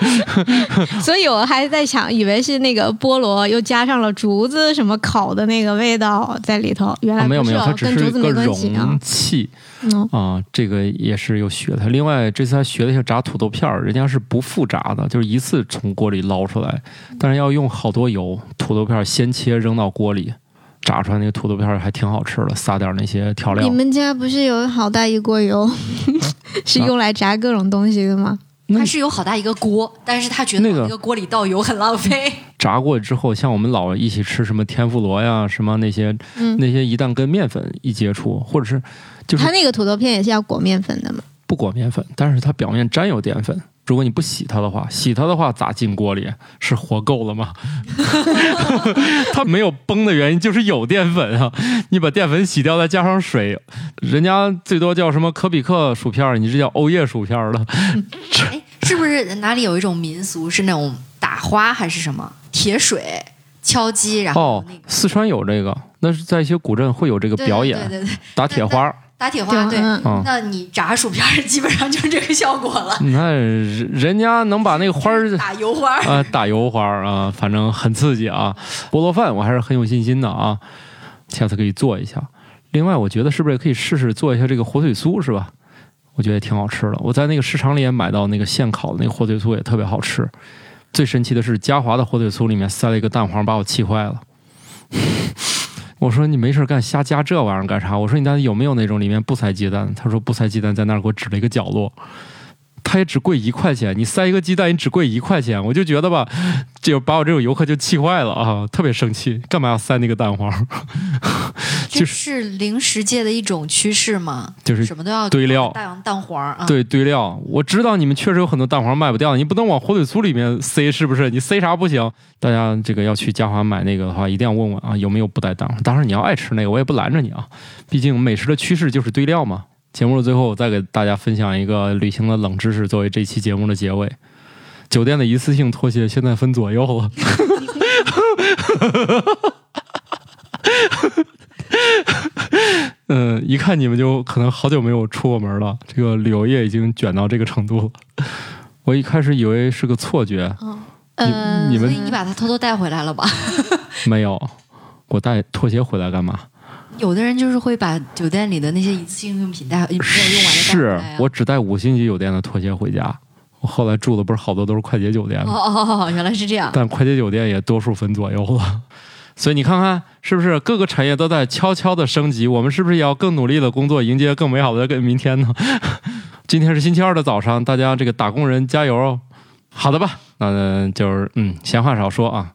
所以我还在想，以为是那个菠萝又加上了竹子什么烤的那个味道在里头，原来啊，没有没有，它只是一个容。器嗯，啊，这个也是有学的。另外，这次还学了一下炸土豆片儿，人家是不复炸的，就是一次从锅里捞出来，但是要用好多油，土豆片儿先切扔到锅里。炸出来那个土豆片还挺好吃的，撒点那些调料你。们家不是有好大一锅油？是用来炸各种东西的吗？它是有好大一个锅，但是他觉得那个锅里倒油很浪费。炸过之后，像我们老一起吃什么天妇罗呀，什么那些、嗯那些，一旦跟面粉一接触，或者是就是它那个土豆片也是要裹面粉的嘛？不裹面粉，但是它表面沾有淀粉。如果你不洗它的话，洗它的话咋进锅里？是活够了吗？它没有崩的原因就是有淀粉啊！你把淀粉洗掉，再加上水，人家最多叫什么可比克薯片儿，你这叫欧叶薯片儿了。哎，是不是哪里有一种民俗是那种打花还是什么铁水敲击，然后哦那个、，四川有这个，那是在一些古镇会有这个表演，对对对，打铁花儿。打铁花，对。那你炸薯片儿基本上就是这个效果了，那人人家能把那个花儿打油花儿。啊，打油花儿啊，反正很刺激啊。菠萝饭我还是很有信心的啊，下次可以做一下。另外，我觉得是不是也可以试试做一下这个火腿酥，是吧？我觉得也挺好吃的。我在那个市场里也买到那个现烤的那个火腿酥，也特别好吃。最神奇的是，嘉华的火腿酥里面塞了一个蛋黄，把我气坏了。我说你没事干瞎加这玩意儿干啥？我说你那有没有那种里面不塞鸡蛋？他说不塞鸡蛋，在那儿给我指了一个角落。它也只贵一块钱，你塞一个鸡蛋，你只贵一块钱，我就觉得吧，就把我这种游客就气坏了啊，特别生气，干嘛要塞那个蛋黄？这 就是是零食界的一种趋势嘛？就是什么都要堆料蛋蛋黄啊。对堆料，我知道你们确实有很多蛋黄卖不掉，你不能往火腿酥里面塞，是不是？你塞啥不行？大家这个要去嘉华买那个的话，一定要问问啊，有没有不带蛋黄。当然你要爱吃那个，我也不拦着你啊，毕竟美食的趋势就是堆料嘛。节目的最后，我再给大家分享一个旅行的冷知识，作为这期节目的结尾。酒店的一次性拖鞋现在分左右了。嗯，一看你们就可能好久没有出过门了，这个旅游业已经卷到这个程度了。我一开始以为是个错觉，呃，你们所以你把它偷偷带回来了吧？没有，我带拖鞋回来干嘛？有的人就是会把酒店里的那些一次性用品带没有用完的带回是来啊。我只带五星级酒店的拖鞋回家。我后来住的不是好多都是快捷酒店吗？哦哦哦，原来是这样。但快捷酒店也多数分左右了。所以你看看，是不是各个产业都在悄悄的升级？我们是不是也要更努力的工作，迎接更美好的明天呢？今天是星期二的早上，大家这个打工人加油哦！好的吧，那就是嗯，闲话少说啊。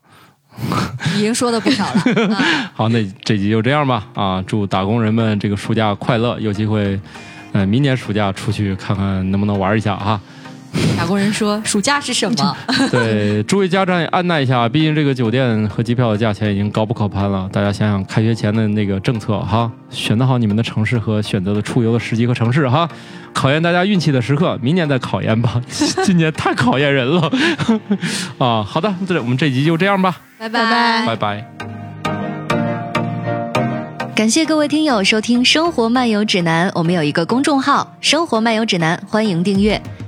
已经说的不少了。好，那这集就这样吧啊！祝打工人们这个暑假快乐，有机会，嗯，明年暑假出去看看能不能玩一下啊！打工人说：“暑假是什么？对，诸位家长也按捺一下，毕竟这个酒店和机票的价钱已经高不可攀了。大家想想开学前的那个政策哈，选择好你们的城市和选择的出游的时机和城市哈，考验大家运气的时刻，明年再考验吧。今年太考验人了啊！好的，这我们这集就这样吧，拜拜拜拜拜。感谢各位听友收听《生活漫游指南》，我们有一个公众号“生活漫游指南”，欢迎订阅。